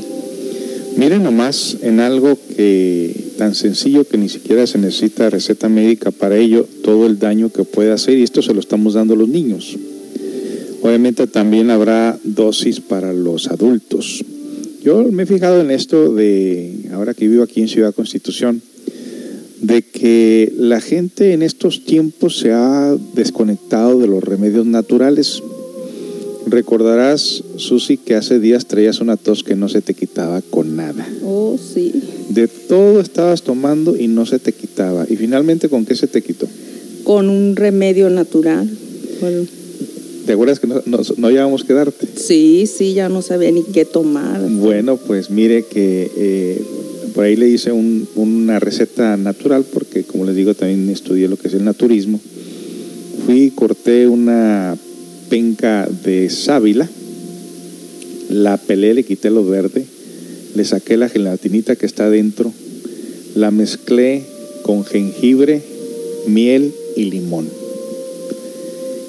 Miren nomás en algo que tan sencillo que ni siquiera se necesita receta médica para ello, todo el daño que puede hacer y esto se lo estamos dando a los niños. Obviamente también habrá dosis para los adultos. Yo me he fijado en esto de, ahora que vivo aquí en Ciudad Constitución, de que la gente en estos tiempos se ha desconectado de los remedios naturales. Recordarás, Susi, que hace días traías una tos que no se te quitaba con nada. Oh, sí. De todo estabas tomando y no se te quitaba. Y finalmente, ¿con qué se te quitó? Con un remedio natural. Bueno, ¿Te acuerdas que no, no, no llevamos que darte? sí, sí, ya no sabía ni qué tomar. Bueno, pues mire que eh, por ahí le hice un- una receta natural, porque como les digo, también estudié lo que es el naturismo. Fui y corté una penca de sábila, la pelé, le quité lo verde, le saqué la gelatinita que está adentro, la mezclé con jengibre, miel y limón.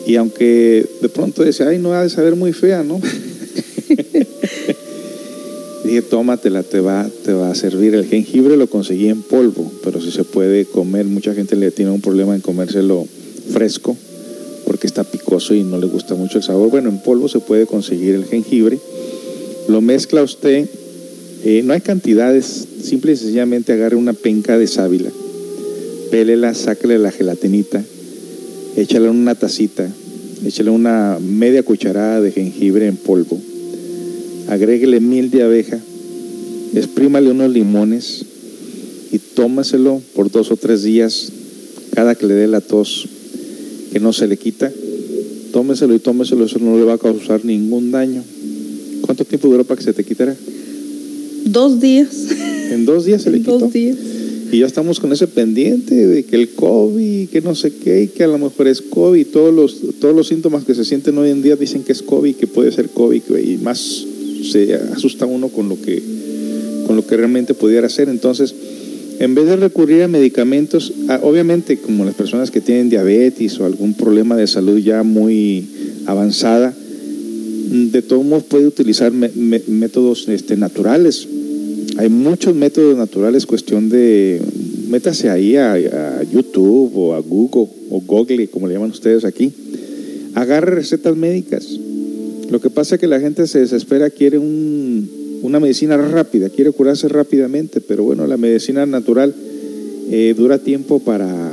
Y aunque de pronto decía, ay, no ha de saber muy fea, ¿no? (laughs) Dije, tómatela, te va, te va a servir. El jengibre lo conseguí en polvo, pero si se puede comer, mucha gente le tiene un problema en comérselo fresco porque está picoso y no le gusta mucho el sabor. Bueno, en polvo se puede conseguir el jengibre. Lo mezcla usted, eh, no hay cantidades, simple y sencillamente agarre una penca de sábila, pélela, sáquele la gelatinita, échale en una tacita, échale una media cucharada de jengibre en polvo, agréguele miel de abeja, exprímale unos limones y tómaselo por dos o tres días cada que le dé la tos que no se le quita. Tómeselo y tómeselo, eso no le va a causar ningún daño. ¿Cuánto tiempo duró para que se te quitara? Dos días. En dos días se le (laughs) quitó. Dos días. Y ya estamos con ese pendiente de que el COVID, que no sé qué, y que a lo mejor es COVID, todos los, todos los síntomas que se sienten hoy en día dicen que es COVID, que puede ser COVID, y más se asusta uno con lo que, con lo que realmente pudiera ser. Entonces, en vez de recurrir a medicamentos, obviamente como las personas que tienen diabetes o algún problema de salud ya muy avanzada, de todos modos puede utilizar métodos este, naturales. Hay muchos métodos naturales, cuestión de, métase ahí a, a YouTube o a Google o Google, como le llaman ustedes aquí, agarre recetas médicas. Lo que pasa es que la gente se desespera, quiere un- una medicina rápida, quiere curarse rápidamente, pero bueno, la medicina natural eh, dura tiempo para,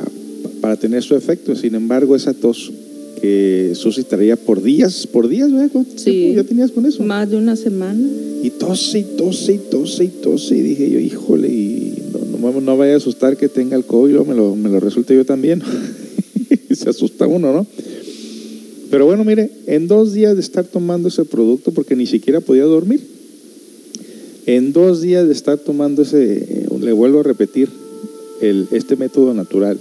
para tener su efecto. Sin embargo, esa tos que suscitaría por días, por días, ¿verdad? ¿Cuánto Sí. ya tenías con eso? Más de una semana. Y tose y tose y tose y tose. Y dije yo, híjole, y no, no, no vaya a asustar que tenga el COVID, me lo, me lo resulte yo también. (laughs) Se asusta uno, ¿no? Pero bueno, mire, en dos días de estar tomando ese producto, porque ni siquiera podía dormir, en dos días de estar tomando ese, eh, le vuelvo a repetir, el, este método natural,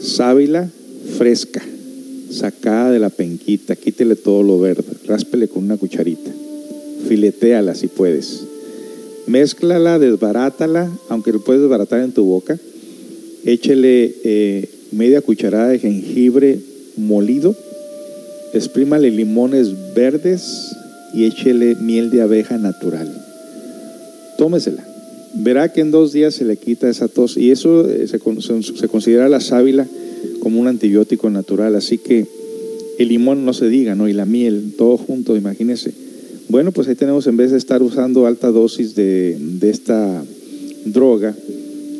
sábila fresca, sacada de la penquita, quítele todo lo verde, ráspele con una cucharita, filetéala si puedes, mézclala, desbarátala, aunque lo puedes desbaratar en tu boca, échele eh, media cucharada de jengibre molido, exprímale limones verdes y échele miel de abeja natural. Tómesela. Verá que en dos días se le quita esa tos y eso eh, se, se- considera la sábila como un antibiótico natural, así que el limón no se diga, ¿no? Y la miel, todo junto, imagínese. Bueno, pues ahí tenemos, en vez de estar usando alta dosis de, de esta droga,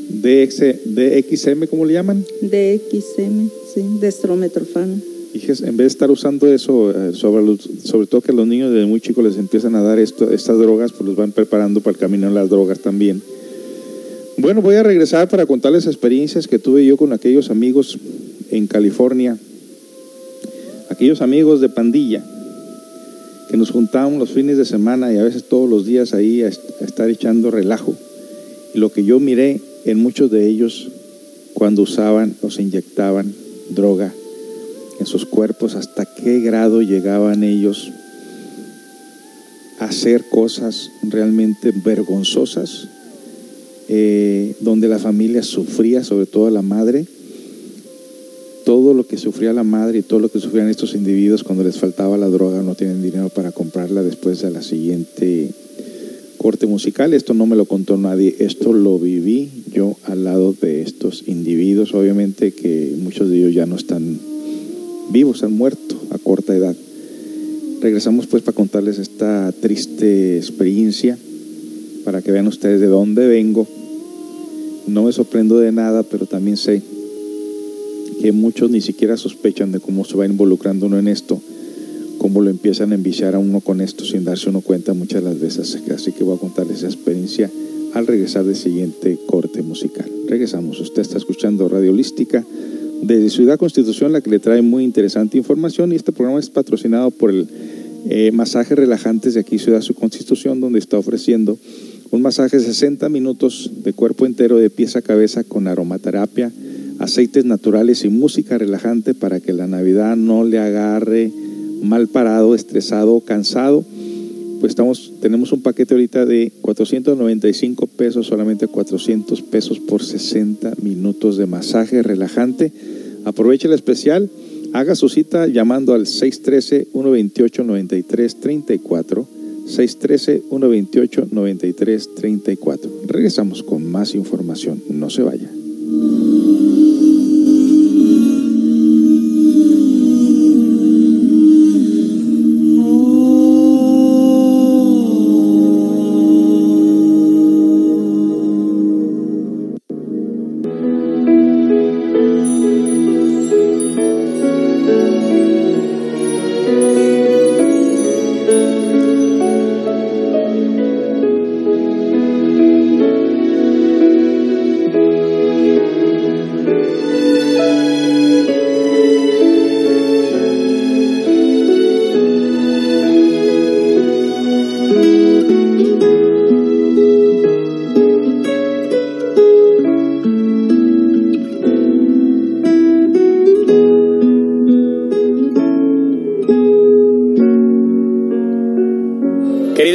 DX, DXM, ¿cómo le llaman? DXM, sí, destrometorfano. Hijes, en vez de estar usando eso, eh, sobre, todo que los niños desde muy chicos les empiezan a dar estas drogas, pues los van preparando para el camino de las drogas también. Bueno, voy a regresar para contarles experiencias que tuve yo con aquellos amigos en California, aquellos amigos de pandilla, que nos juntábamos los fines de semana y a veces todos los días ahí a estar echando relajo. Y lo que yo miré en muchos de ellos cuando usaban o se inyectaban droga en sus cuerpos, hasta qué grado llegaban ellos a hacer cosas realmente vergonzosas, eh, donde la familia sufría, sobre todo la madre, todo lo que sufría la madre y todo lo que sufrían estos individuos cuando les faltaba la droga, no tienen dinero para comprarla después de la siguiente corte musical. Esto no me lo contó nadie, esto lo viví yo al lado de estos individuos, obviamente que muchos de ellos ya no están vivos, han muerto a corta edad. Regresamos pues para contarles esta triste experiencia, para que vean ustedes de dónde vengo. No me sorprendo de nada, pero también sé que muchos ni siquiera sospechan de cómo se va involucrando uno en esto, cómo lo empiezan a enviciar a uno con esto sin darse uno cuenta muchas de las veces. Así que voy a contarles esa experiencia al regresar del siguiente corte musical. Regresamos, usted está escuchando Radio Holística desde Ciudad Constitución, la que le trae muy interesante información y este programa es patrocinado por el eh, Masaje Relajantes de aquí Ciudad Constitución, donde está ofreciendo un masaje de 60 minutos de cuerpo entero de pies a cabeza con aromaterapia, aceites naturales y música relajante para que la Navidad no le agarre mal parado, estresado o cansado. Pues estamos, tenemos un paquete ahorita de 495 pesos, solamente 400 pesos por 60 minutos de masaje relajante. Aproveche el especial, haga su cita llamando al 613-128-9334. 613-128-9334. Regresamos con más información. No se vaya.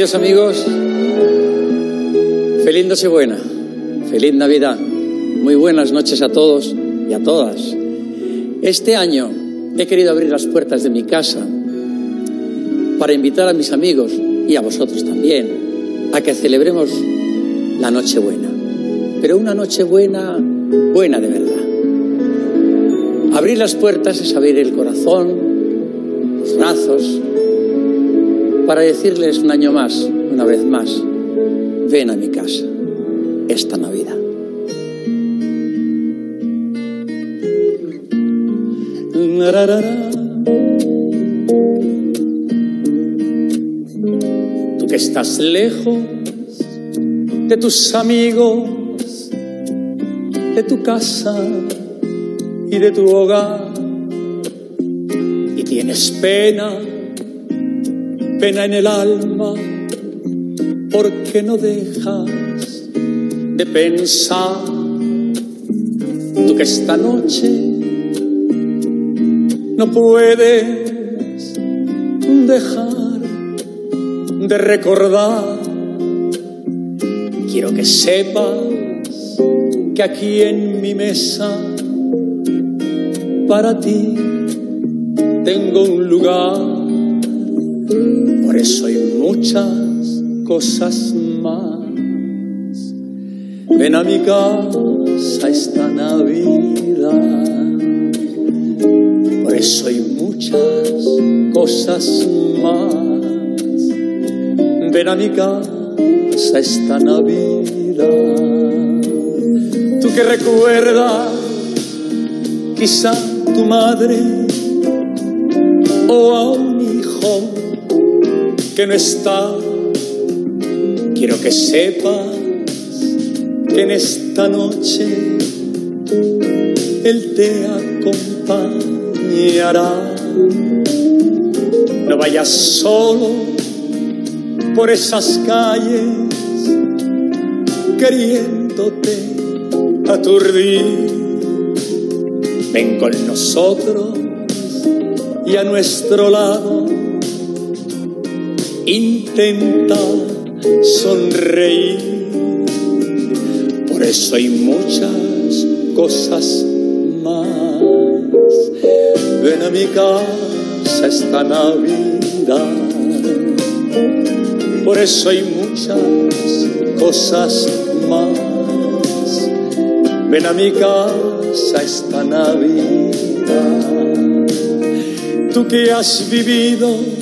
Queridos amigos, feliz Nochebuena, feliz Navidad, muy buenas noches a todos y a todas. Este año he querido abrir las puertas de mi casa para invitar a mis amigos y a vosotros también a que celebremos la Nochebuena, pero una Nochebuena buena de verdad. Abrir las puertas es abrir el corazón, los brazos, para decirles un año más, una vez más, ven a mi casa esta Navidad. Tú que estás lejos de tus amigos, de tu casa y de tu hogar, y tienes pena pena en el alma porque no dejas de pensar tú que esta noche no puedes dejar de recordar. Quiero que sepas que aquí en mi mesa para ti tengo un lugar por eso hay muchas cosas más. Ven a mi casa esta Navidad. Por eso hay muchas cosas más. Ven a mi casa esta Navidad. Tú que recuerdas quizá tu madre o a un hijo que no está. Quiero que sepas que en esta noche Él te acompañará. No vayas solo por esas calles queriéndote aturdir. Ven con nosotros y a nuestro lado intenta sonreír. Por eso hay muchas cosas más. Ven a mi casa esta Navidad. Por eso hay muchas cosas más. Ven a mi casa esta Navidad. Tú que has vivido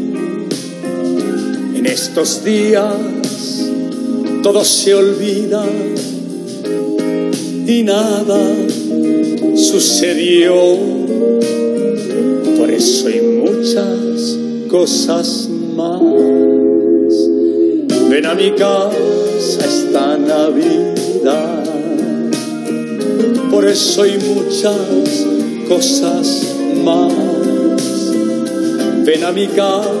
en estos días todo se olvida y nada sucedió. Por eso hay muchas cosas más. Ven a mi casa esta Navidad. Por eso hay muchas cosas más. Ven a mi casa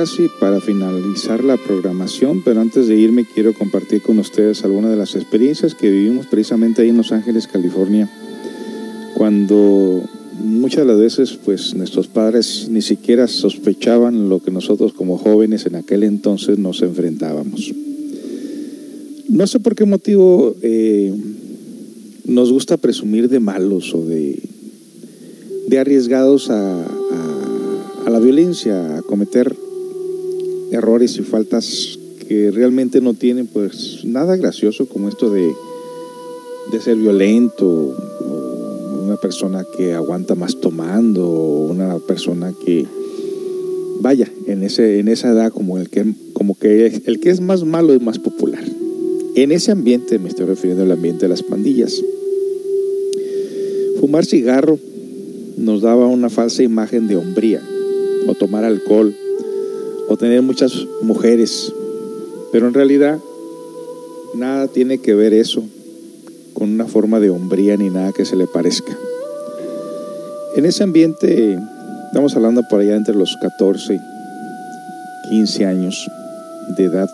casi para finalizar la programación, pero antes de irme quiero compartir con ustedes algunas de las experiencias que vivimos precisamente ahí en Los Ángeles, California, cuando muchas de las veces pues nuestros padres ni siquiera sospechaban lo que nosotros como jóvenes en aquel entonces nos enfrentábamos. No sé por qué motivo eh, nos gusta presumir de malos o de, de arriesgados a, a- a la violencia, a cometer errores y faltas que realmente no tienen pues nada gracioso como esto de, de ser violento una persona que aguanta más tomando una persona que vaya en ese en esa edad como el que como que el que es más malo es más popular. En ese ambiente me estoy refiriendo al ambiente de las pandillas. Fumar cigarro nos daba una falsa imagen de hombría o tomar alcohol o tener muchas mujeres pero en realidad nada tiene que ver eso con una forma de hombría ni nada que se le parezca. En ese ambiente, estamos hablando por allá entre los 14, 15 años de edad,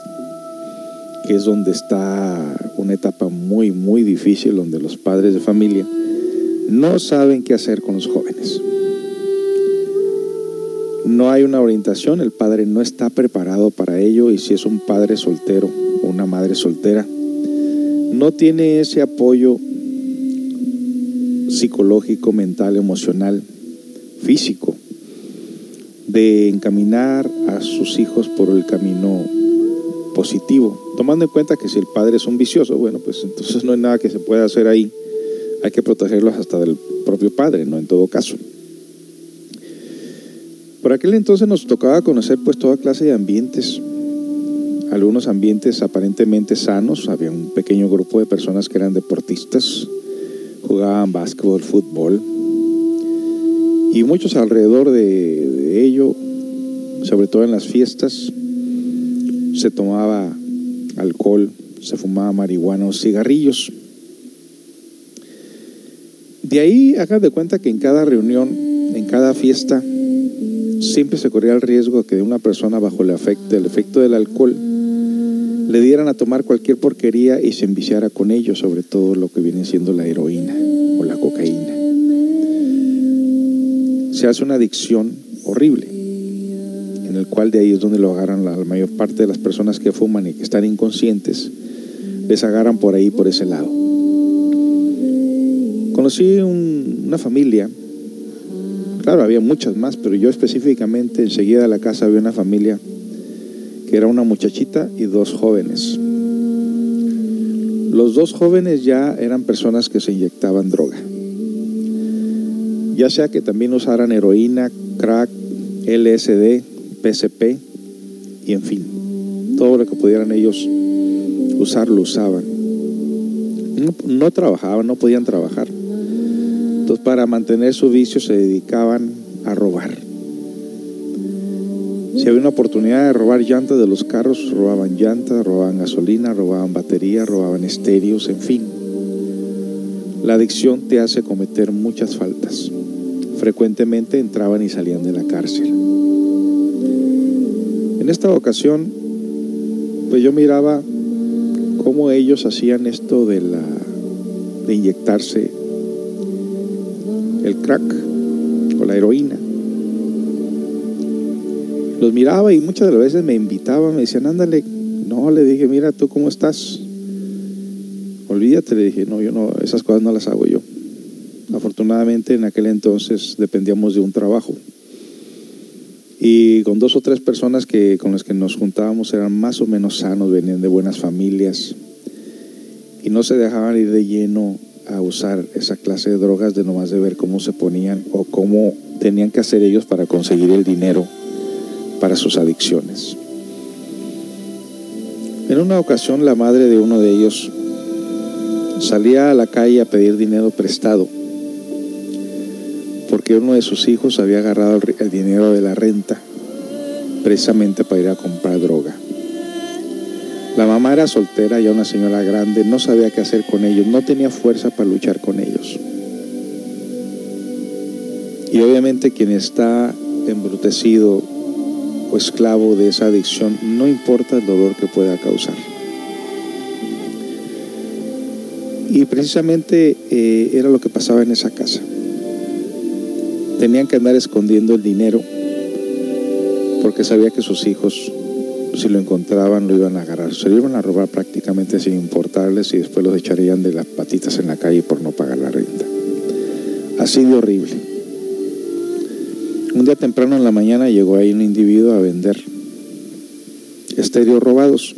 que es donde está una etapa muy, muy difícil, donde los padres de familia no saben qué hacer con los jóvenes. No hay una orientación, el padre no está preparado para ello y si es un padre soltero o una madre soltera, no tiene ese apoyo psicológico, mental, emocional, físico, de encaminar a sus hijos por el camino positivo, tomando en cuenta que si el padre es un vicioso, bueno, pues entonces no hay nada que se pueda hacer ahí, hay que protegerlos hasta del propio padre, ¿no? En todo caso. Por aquel entonces nos tocaba conocer pues toda clase de ambientes, algunos ambientes aparentemente sanos, había un pequeño grupo de personas que eran deportistas, jugaban básquetbol, fútbol, y muchos alrededor de, ello, sobre todo en las fiestas, se tomaba alcohol, se fumaba marihuana o cigarrillos. De ahí hagan de cuenta que en cada reunión, en cada fiesta, siempre se corría el riesgo de que una persona bajo el efecto, el efecto del alcohol le dieran a tomar cualquier porquería y se enviciara con ello, sobre todo lo que viene siendo la heroína o la cocaína. Se hace una adicción horrible, en el cual de ahí es donde lo agarran la, mayor parte de las personas que fuman y que están inconscientes, les agarran por ahí, por ese lado. Conocí un- una familia, claro, había muchas más, pero yo específicamente enseguida de la casa había una familia que era una muchachita y dos jóvenes. Los dos jóvenes ya eran personas que se inyectaban droga. Ya sea que también usaran heroína, crack, LSD, PCP y en fin, todo lo que pudieran ellos usar lo usaban. No, no trabajaban, no podían trabajar. Entonces para mantener su vicio se dedicaban a robar. Si había una oportunidad de robar llantas de los carros, robaban llantas, robaban gasolina, robaban baterías, robaban estéreos, en fin. La adicción te hace cometer muchas faltas. Frecuentemente entraban y salían de la cárcel. En esta ocasión, pues yo miraba cómo ellos hacían esto de la de inyectarse el crack o la heroína. Los miraba y muchas de las veces me invitaban, me decían, ándale. No, le dije, mira, ¿tú cómo estás? Olvídate, le dije, no, yo no, esas cosas no las hago yo. Afortunadamente en aquel entonces dependíamos de un trabajo. Y con dos o tres personas que, con las que nos juntábamos eran más o menos sanos, venían de buenas familias y no se dejaban ir de lleno a usar esa clase de drogas de nomás de ver cómo se ponían o cómo tenían que hacer ellos para conseguir el dinero para sus adicciones. En una ocasión la madre de uno de ellos salía a la calle a pedir dinero prestado porque uno de sus hijos había agarrado el, dinero de la renta precisamente para ir a comprar droga. La mamá era soltera, ya una señora grande, no sabía qué hacer con ellos, no tenía fuerza para luchar con ellos. Y obviamente quien está embrutecido o esclavo de esa adicción, no importa el dolor que pueda causar. Y precisamente eh, era lo que pasaba en esa casa. Tenían que andar escondiendo el dinero porque sabía que sus hijos, si lo encontraban, lo iban a agarrar. Se lo iban a robar prácticamente sin importarles y después los echarían de las patitas en la calle por no pagar la renta. Así de horrible. Un día temprano en la mañana llegó ahí un individuo a vender estéreos robados.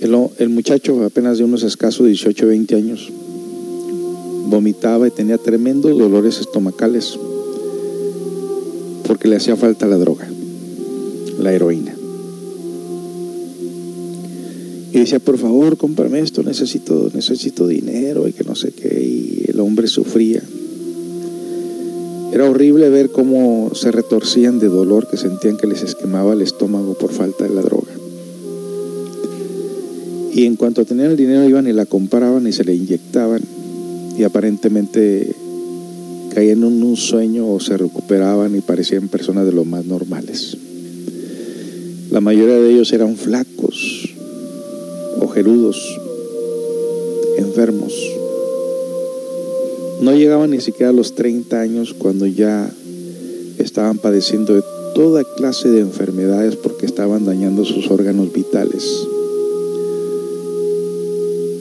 El, el muchacho, apenas de unos escasos 18 20 años, vomitaba y tenía tremendos dolores estomacales porque le hacía falta la droga, la heroína. Y decía, por favor, cómprame esto, necesito, necesito dinero y que no sé qué. Y el hombre sufría. Era horrible ver cómo se retorcían de dolor, que sentían que les esquemaba el estómago por falta de la droga. Y en cuanto tenían el dinero iban y la compraban y se le inyectaban y aparentemente caían en un sueño o se recuperaban y parecían personas de lo más normales. La mayoría de ellos eran flacos, ojerudos, enfermos. No llegaban ni siquiera a los 30 años cuando ya estaban padeciendo de toda clase de enfermedades porque estaban dañando sus órganos vitales.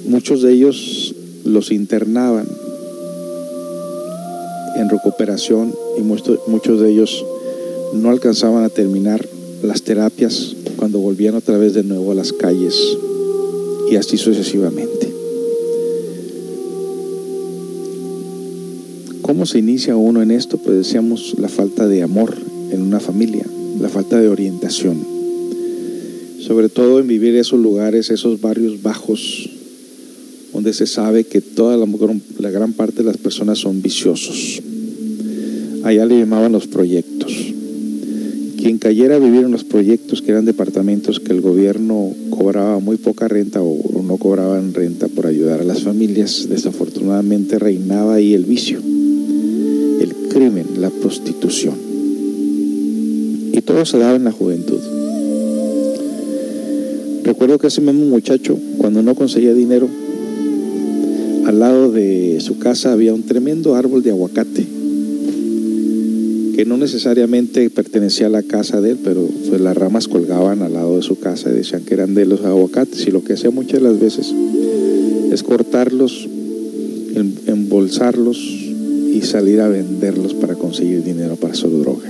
Muchos de ellos los internaban en recuperación y muchos, de ellos no alcanzaban a terminar las terapias cuando volvían otra vez de nuevo a las calles y así sucesivamente. ¿Cómo se inicia uno en esto? Pues decíamos la falta de amor en una familia, la falta de orientación, sobre todo en vivir esos lugares, esos barrios bajos, donde se sabe que toda la, la gran parte de las personas son viciosos. Allá le llamaban los proyectos. Quien cayera a vivir en los proyectos, que eran departamentos que el gobierno cobraba muy poca renta o no cobraban renta por ayudar a las familias, desafortunadamente reinaba ahí el vicio, el crimen, la prostitución. Y todo se daba en la juventud. Recuerdo que ese mismo muchacho, cuando no conseguía dinero, al lado de su casa había un tremendo árbol de aguacate que no necesariamente pertenecía a la casa de él, pero pues las ramas colgaban al lado de su casa y decían que eran de los aguacates. Y lo que hacía muchas de las veces es cortarlos, embolsarlos y salir a venderlos para conseguir dinero para su droga.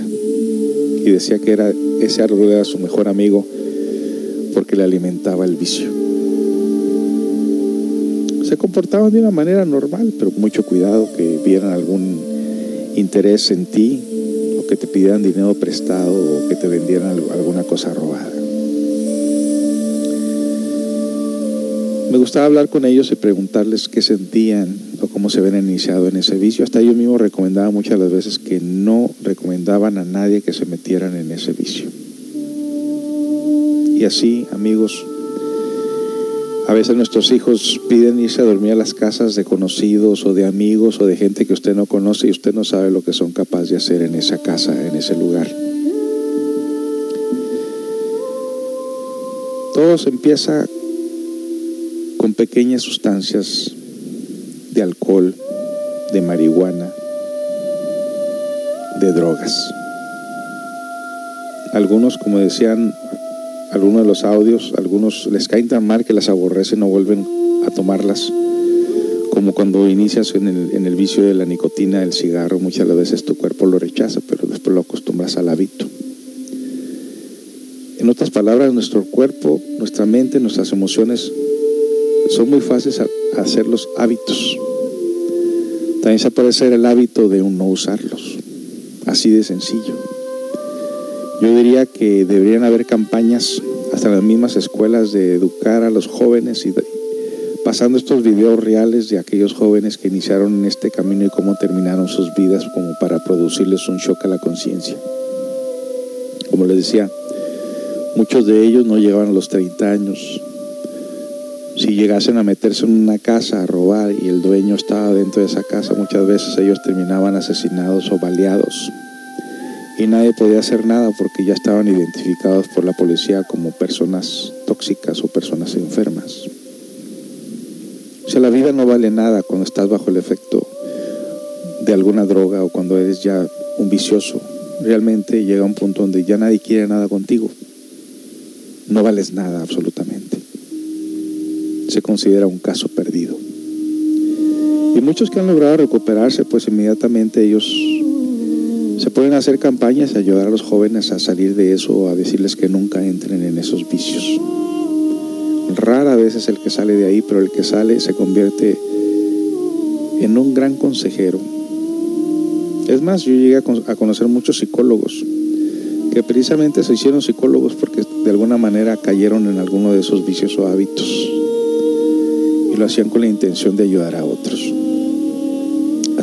Y decía que era, ese árbol era su mejor amigo porque le alimentaba el vicio. Se comportaban de una manera normal, pero mucho cuidado que vieran algún interés en ti que te pidieran dinero prestado o que te vendieran alguna cosa robada. Me gustaba hablar con ellos y preguntarles qué sentían o cómo se ven iniciado en ese vicio. Hasta ellos mismos recomendaban muchas las veces que no recomendaban a nadie que se metieran en ese vicio. Y así, amigos, A veces nuestros hijos piden irse a dormir a las casas de conocidos o de amigos o de gente que usted no conoce y usted no sabe lo que son capaces de hacer en esa casa, en ese lugar. Todo se empieza con pequeñas sustancias de alcohol, de marihuana, de drogas. Algunos, como decían algunos de los audios, algunos les caen tan mal que las aborrecen no vuelven a tomarlas. Como cuando inicias en el, en el vicio de la nicotina, del cigarro, muchas veces tu cuerpo lo rechaza, pero después lo acostumbras al hábito. En otras palabras, nuestro cuerpo, nuestra mente, nuestras emociones son muy fáciles a, a hacer los hábitos. También se puede ser el hábito de un no usarlos. Así de sencillo. Yo diría que deberían haber campañas hasta las mismas escuelas de educar a los jóvenes y pasando estos videos reales de aquellos jóvenes que iniciaron en este camino y cómo terminaron sus vidas como para producirles un shock a la conciencia. Como les decía, muchos de ellos no llegaban a los 30 años. Si llegasen a meterse en una casa a robar y el dueño estaba dentro de esa casa, muchas veces ellos terminaban asesinados o baleados y nadie podía hacer nada porque ya estaban identificados por la policía como personas tóxicas o personas enfermas. O sea, la vida no vale nada cuando estás bajo el efecto de alguna droga o cuando eres ya un vicioso. Realmente llega un punto donde ya nadie quiere nada contigo. No vales nada absolutamente. Se considera un caso perdido. Y muchos que han logrado recuperarse, pues inmediatamente ellos se pueden hacer campañas y ayudar a los jóvenes a salir de eso a decirles que nunca entren en esos vicios. Rara vez es el que sale de ahí, pero el que sale se convierte en un gran consejero. Es más, yo llegué a conocer muchos psicólogos que precisamente se hicieron psicólogos porque de alguna manera cayeron en alguno de esos vicios o hábitos y lo hacían con la intención de ayudar a otros.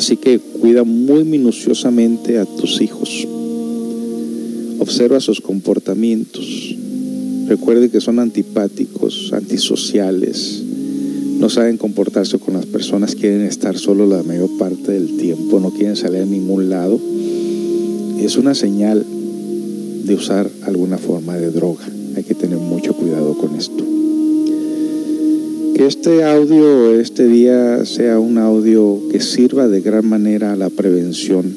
Así que cuida muy minuciosamente a tus hijos. Observa sus comportamientos. Recuerde que son antipáticos, antisociales. No saben comportarse con las personas, quieren estar solo la mayor parte del tiempo, no quieren salir a ningún lado. Es una señal de usar alguna forma de droga. Hay que tener mucho cuidado con esto. Que este audio, este día, sea un audio que sirva de gran manera a la prevención.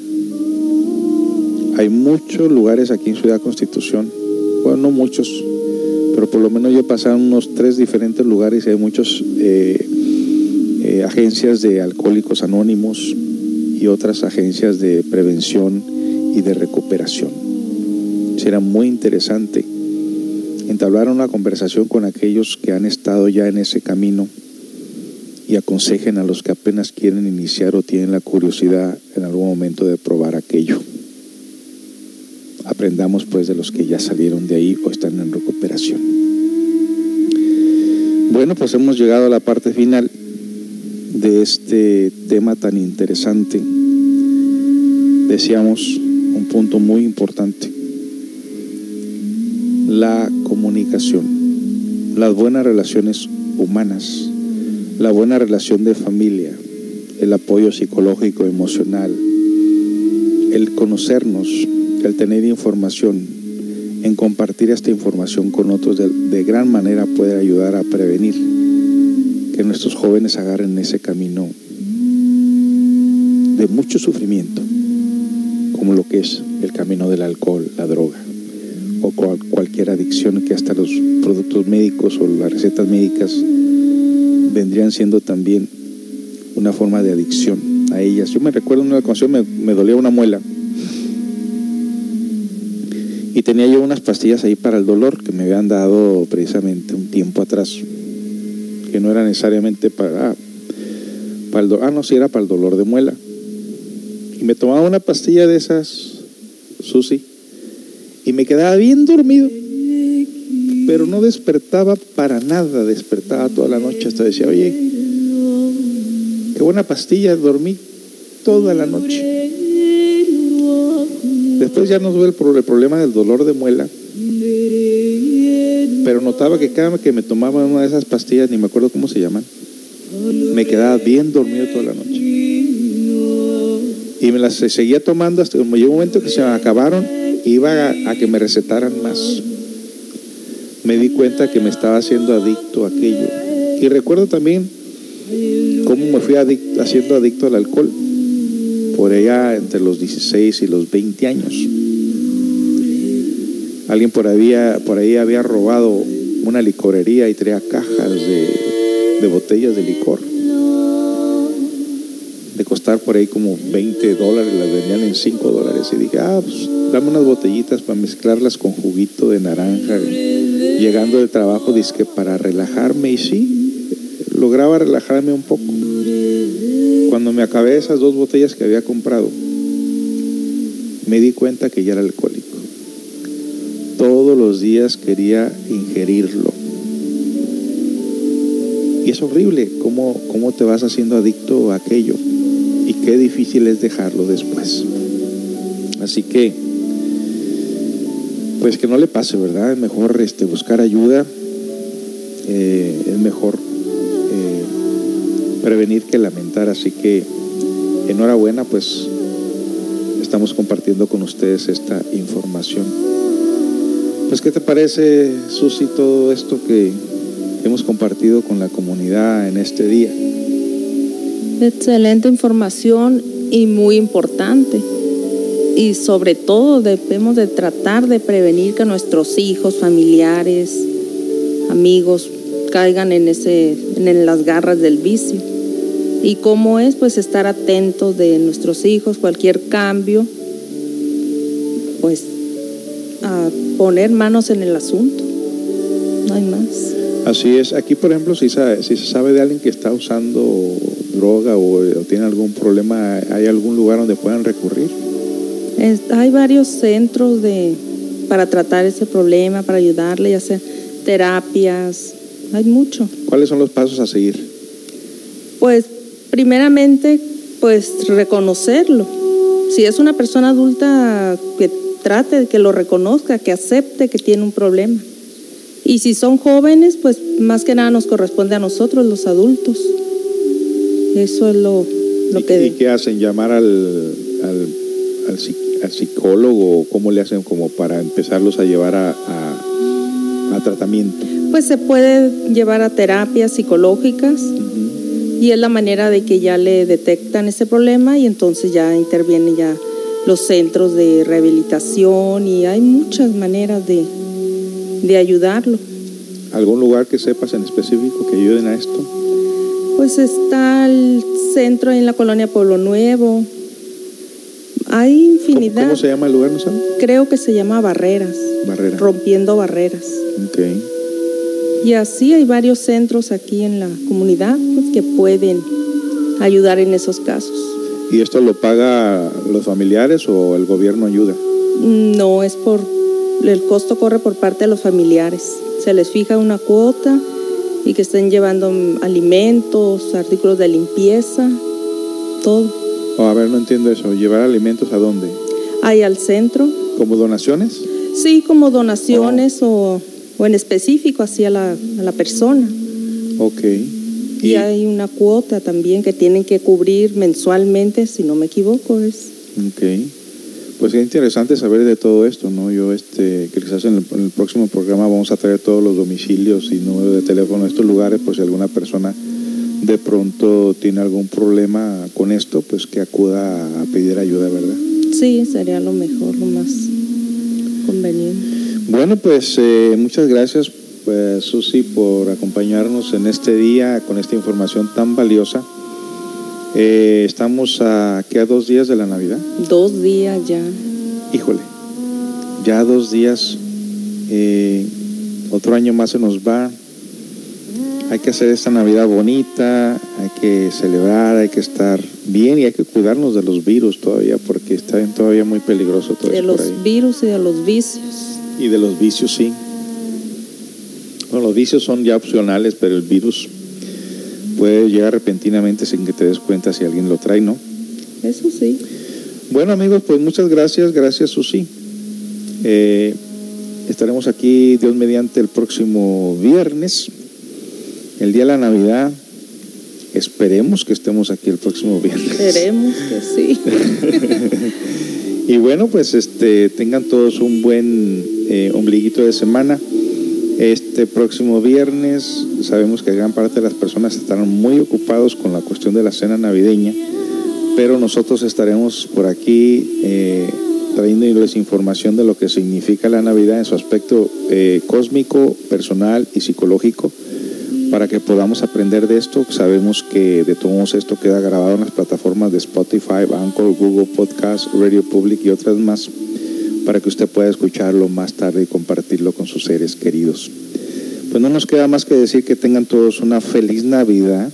Hay muchos lugares aquí en Ciudad Constitución, bueno, no muchos, pero por lo menos yo he pasado unos tres diferentes lugares y hay muchas agencias de alcohólicos anónimos y otras agencias de prevención y de recuperación. Será muy interesante entablar una conversación con aquellos que han estado ya en ese camino y aconsejen a los que apenas quieren iniciar o tienen la curiosidad en algún momento de probar aquello. Aprendamos pues de los que ya salieron de ahí o están en recuperación. Bueno, pues hemos llegado a la parte final de este tema tan interesante. Decíamos un punto muy importante la comunicación, las buenas relaciones humanas, la buena relación de familia, el apoyo psicológico, emocional, el conocernos, el tener información, en compartir esta información con otros de, gran manera puede ayudar a prevenir que nuestros jóvenes agarren ese camino de mucho sufrimiento, como lo que es el camino del alcohol, la droga o cual, cualquier adicción que hasta los productos médicos o las recetas médicas vendrían siendo también una forma de adicción a ellas. Yo me recuerdo en una ocasión me, me dolía una muela y tenía yo unas pastillas ahí para el dolor que me habían dado precisamente un tiempo atrás, que no era necesariamente para, para el dolor, ah, no, sí era para el dolor de muela. Y me tomaba una pastilla de esas, Susi, y me quedaba bien dormido, pero no despertaba para nada, despertaba toda la noche hasta decía, oye, qué buena pastilla, dormí toda la noche. Después ya nos ve el, pro- el problema del dolor de muela. Pero notaba que cada vez que me tomaba una de esas pastillas, ni me acuerdo cómo se llaman, me quedaba bien dormido toda la noche. Y me las seguía tomando hasta que llegó un momento que se me acabaron, iba a, que me recetaran más. Me di cuenta que me estaba haciendo adicto a aquello. Y recuerdo también cómo me fui adic- haciendo adicto al alcohol, por allá entre los 16 y los 20 años. Alguien por ahí, había robado una licorería y traía cajas de botellas de licor. Costar por ahí como 20 dólares, las vendían en 5 dólares. Y dije, ah, pues dame unas botellitas para mezclarlas con juguito de naranja. Llegando del trabajo, dizque para relajarme. Y sí, lograba relajarme un poco. Cuando me acabé esas dos botellas que había comprado, me di cuenta que ya era alcohólico. Todos los días quería ingerirlo. Y es horrible cómo, cómo te vas haciendo adicto a aquello. Y qué difícil es dejarlo después. Así que, pues que no le pase, ¿verdad? Es mejor este, buscar ayuda. eh, es mejor eh, prevenir que lamentar. Así que, enhorabuena, pues estamos compartiendo con ustedes esta información. Pues, ¿qué te parece, Susi, todo esto que hemos compartido con la comunidad en este día? Excelente información y muy importante. Y sobre todo debemos de tratar de prevenir que nuestros hijos, familiares, amigos caigan en ese en las garras del vicio. Y cómo es pues estar atentos de nuestros hijos, cualquier cambio, pues a poner manos en el asunto. No hay más. Así es. Aquí, por ejemplo, si, si se sabe de alguien que está usando droga o, o tiene algún problema, ¿hay algún lugar donde puedan recurrir? Es- hay varios centros de, para tratar ese problema, para ayudarle, ya sea terapias, hay mucho. ¿Cuáles son los pasos a seguir? Pues primeramente, pues reconocerlo. Si es una persona adulta, que trate, que lo reconozca, que acepte que tiene un problema. Y si son jóvenes, pues más que nada nos corresponde a nosotros, los adultos. Eso es lo, lo ¿Y, que... y qué hacen? ¿Llamar al, al, al al psicólogo o cómo le hacen como para empezarlos a llevar a, a- a tratamiento? Pues se puede llevar a terapias psicológicas y es la manera de que ya le detectan ese problema y entonces ya intervienen ya los centros de rehabilitación y hay muchas maneras de, de ayudarlo. ¿Algún lugar que sepas en específico que ayuden a esto? Pues está el centro en la colonia Pueblo Nuevo. Hay ¿Cómo, infinidad. cómo se llama el lugar, no saben? Creo que se llama Barreras, Barrera. rompiendo barreras. Ok. Y así hay varios centros aquí en la comunidad pues, que pueden ayudar en esos casos. ¿Y esto lo paga los familiares o el gobierno ayuda? No es por, el costo corre por parte de los familiares. Se les fija una cuota y que estén llevando alimentos, artículos de limpieza, todo. O, a ver, no entiendo eso. ¿Llevar alimentos a dónde? Hay al centro, ¿Como donaciones? sí, como donaciones o, o en específico hacia la, a la persona. Ok. Y, Y, hay una cuota también que tienen que cubrir mensualmente, si no me equivoco, es ok. Pues es interesante saber de todo esto, ¿no? Yo, este, que quizás en el, en el próximo programa vamos a traer todos los domicilios y números de teléfono de estos lugares, por si alguna persona de pronto tiene algún problema con esto, pues que acuda a pedir ayuda, ¿verdad? sí, sería lo mejor, lo más conveniente. Bueno, pues eh, muchas gracias, pues, Susi, por acompañarnos en este día con esta información tan valiosa. Eh, estamos a, ¿qué, a dos días de la Navidad. Dos días ya. Híjole, ya dos días, eh, otro año más se nos va. Hay que hacer esta Navidad bonita, hay que celebrar, hay que estar bien y hay que cuidarnos de los virus todavía, porque está todavía muy peligroso todo De los por ahí. virus y de los vicios. Y de los vicios, sí. Bueno, los vicios son ya opcionales, pero el virus puede llegar repentinamente sin que te des cuenta si alguien lo trae, ¿no? Eso sí. Bueno, amigos, pues muchas gracias. Gracias, Susi. Eh, Estaremos aquí, Dios mediante, el próximo viernes, el día de la Navidad. Esperemos que estemos aquí el próximo viernes. Esperemos que sí. (laughs) Y bueno, pues este tengan todos un buen eh, ombliguito de semana. Este próximo viernes sabemos que gran parte de las personas estarán muy ocupados con la cuestión de la cena navideña, pero nosotros estaremos por aquí eh, trayéndoles información de lo que significa la Navidad en su aspecto eh, cósmico, personal y psicológico para que podamos aprender de esto. Sabemos que de todos esto queda grabado en las plataformas de Spotify, Anchor, Google Podcast, Radio Public y otras más, para que usted pueda escucharlo más tarde y compartirlo con sus seres queridos. Pues no nos queda más que decir que tengan todos una feliz Navidad,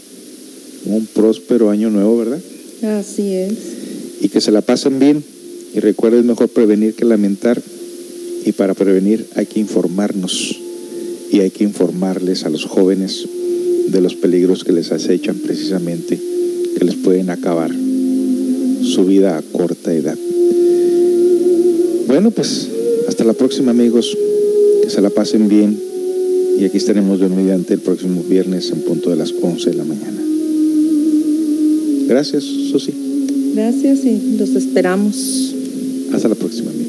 un próspero año nuevo, ¿verdad? Así es. Y que se la pasen bien. Y recuerden, mejor prevenir que lamentar. Y para prevenir hay que informarnos y hay que informarles a los jóvenes de los peligros que les acechan precisamente, que les pueden acabar su vida a corta edad. Bueno, pues hasta la próxima amigos, que se la pasen bien y aquí estaremos de mediante el próximo viernes en punto de las 11 de la mañana. Gracias, Susi. Gracias y los esperamos. Hasta la próxima amigos.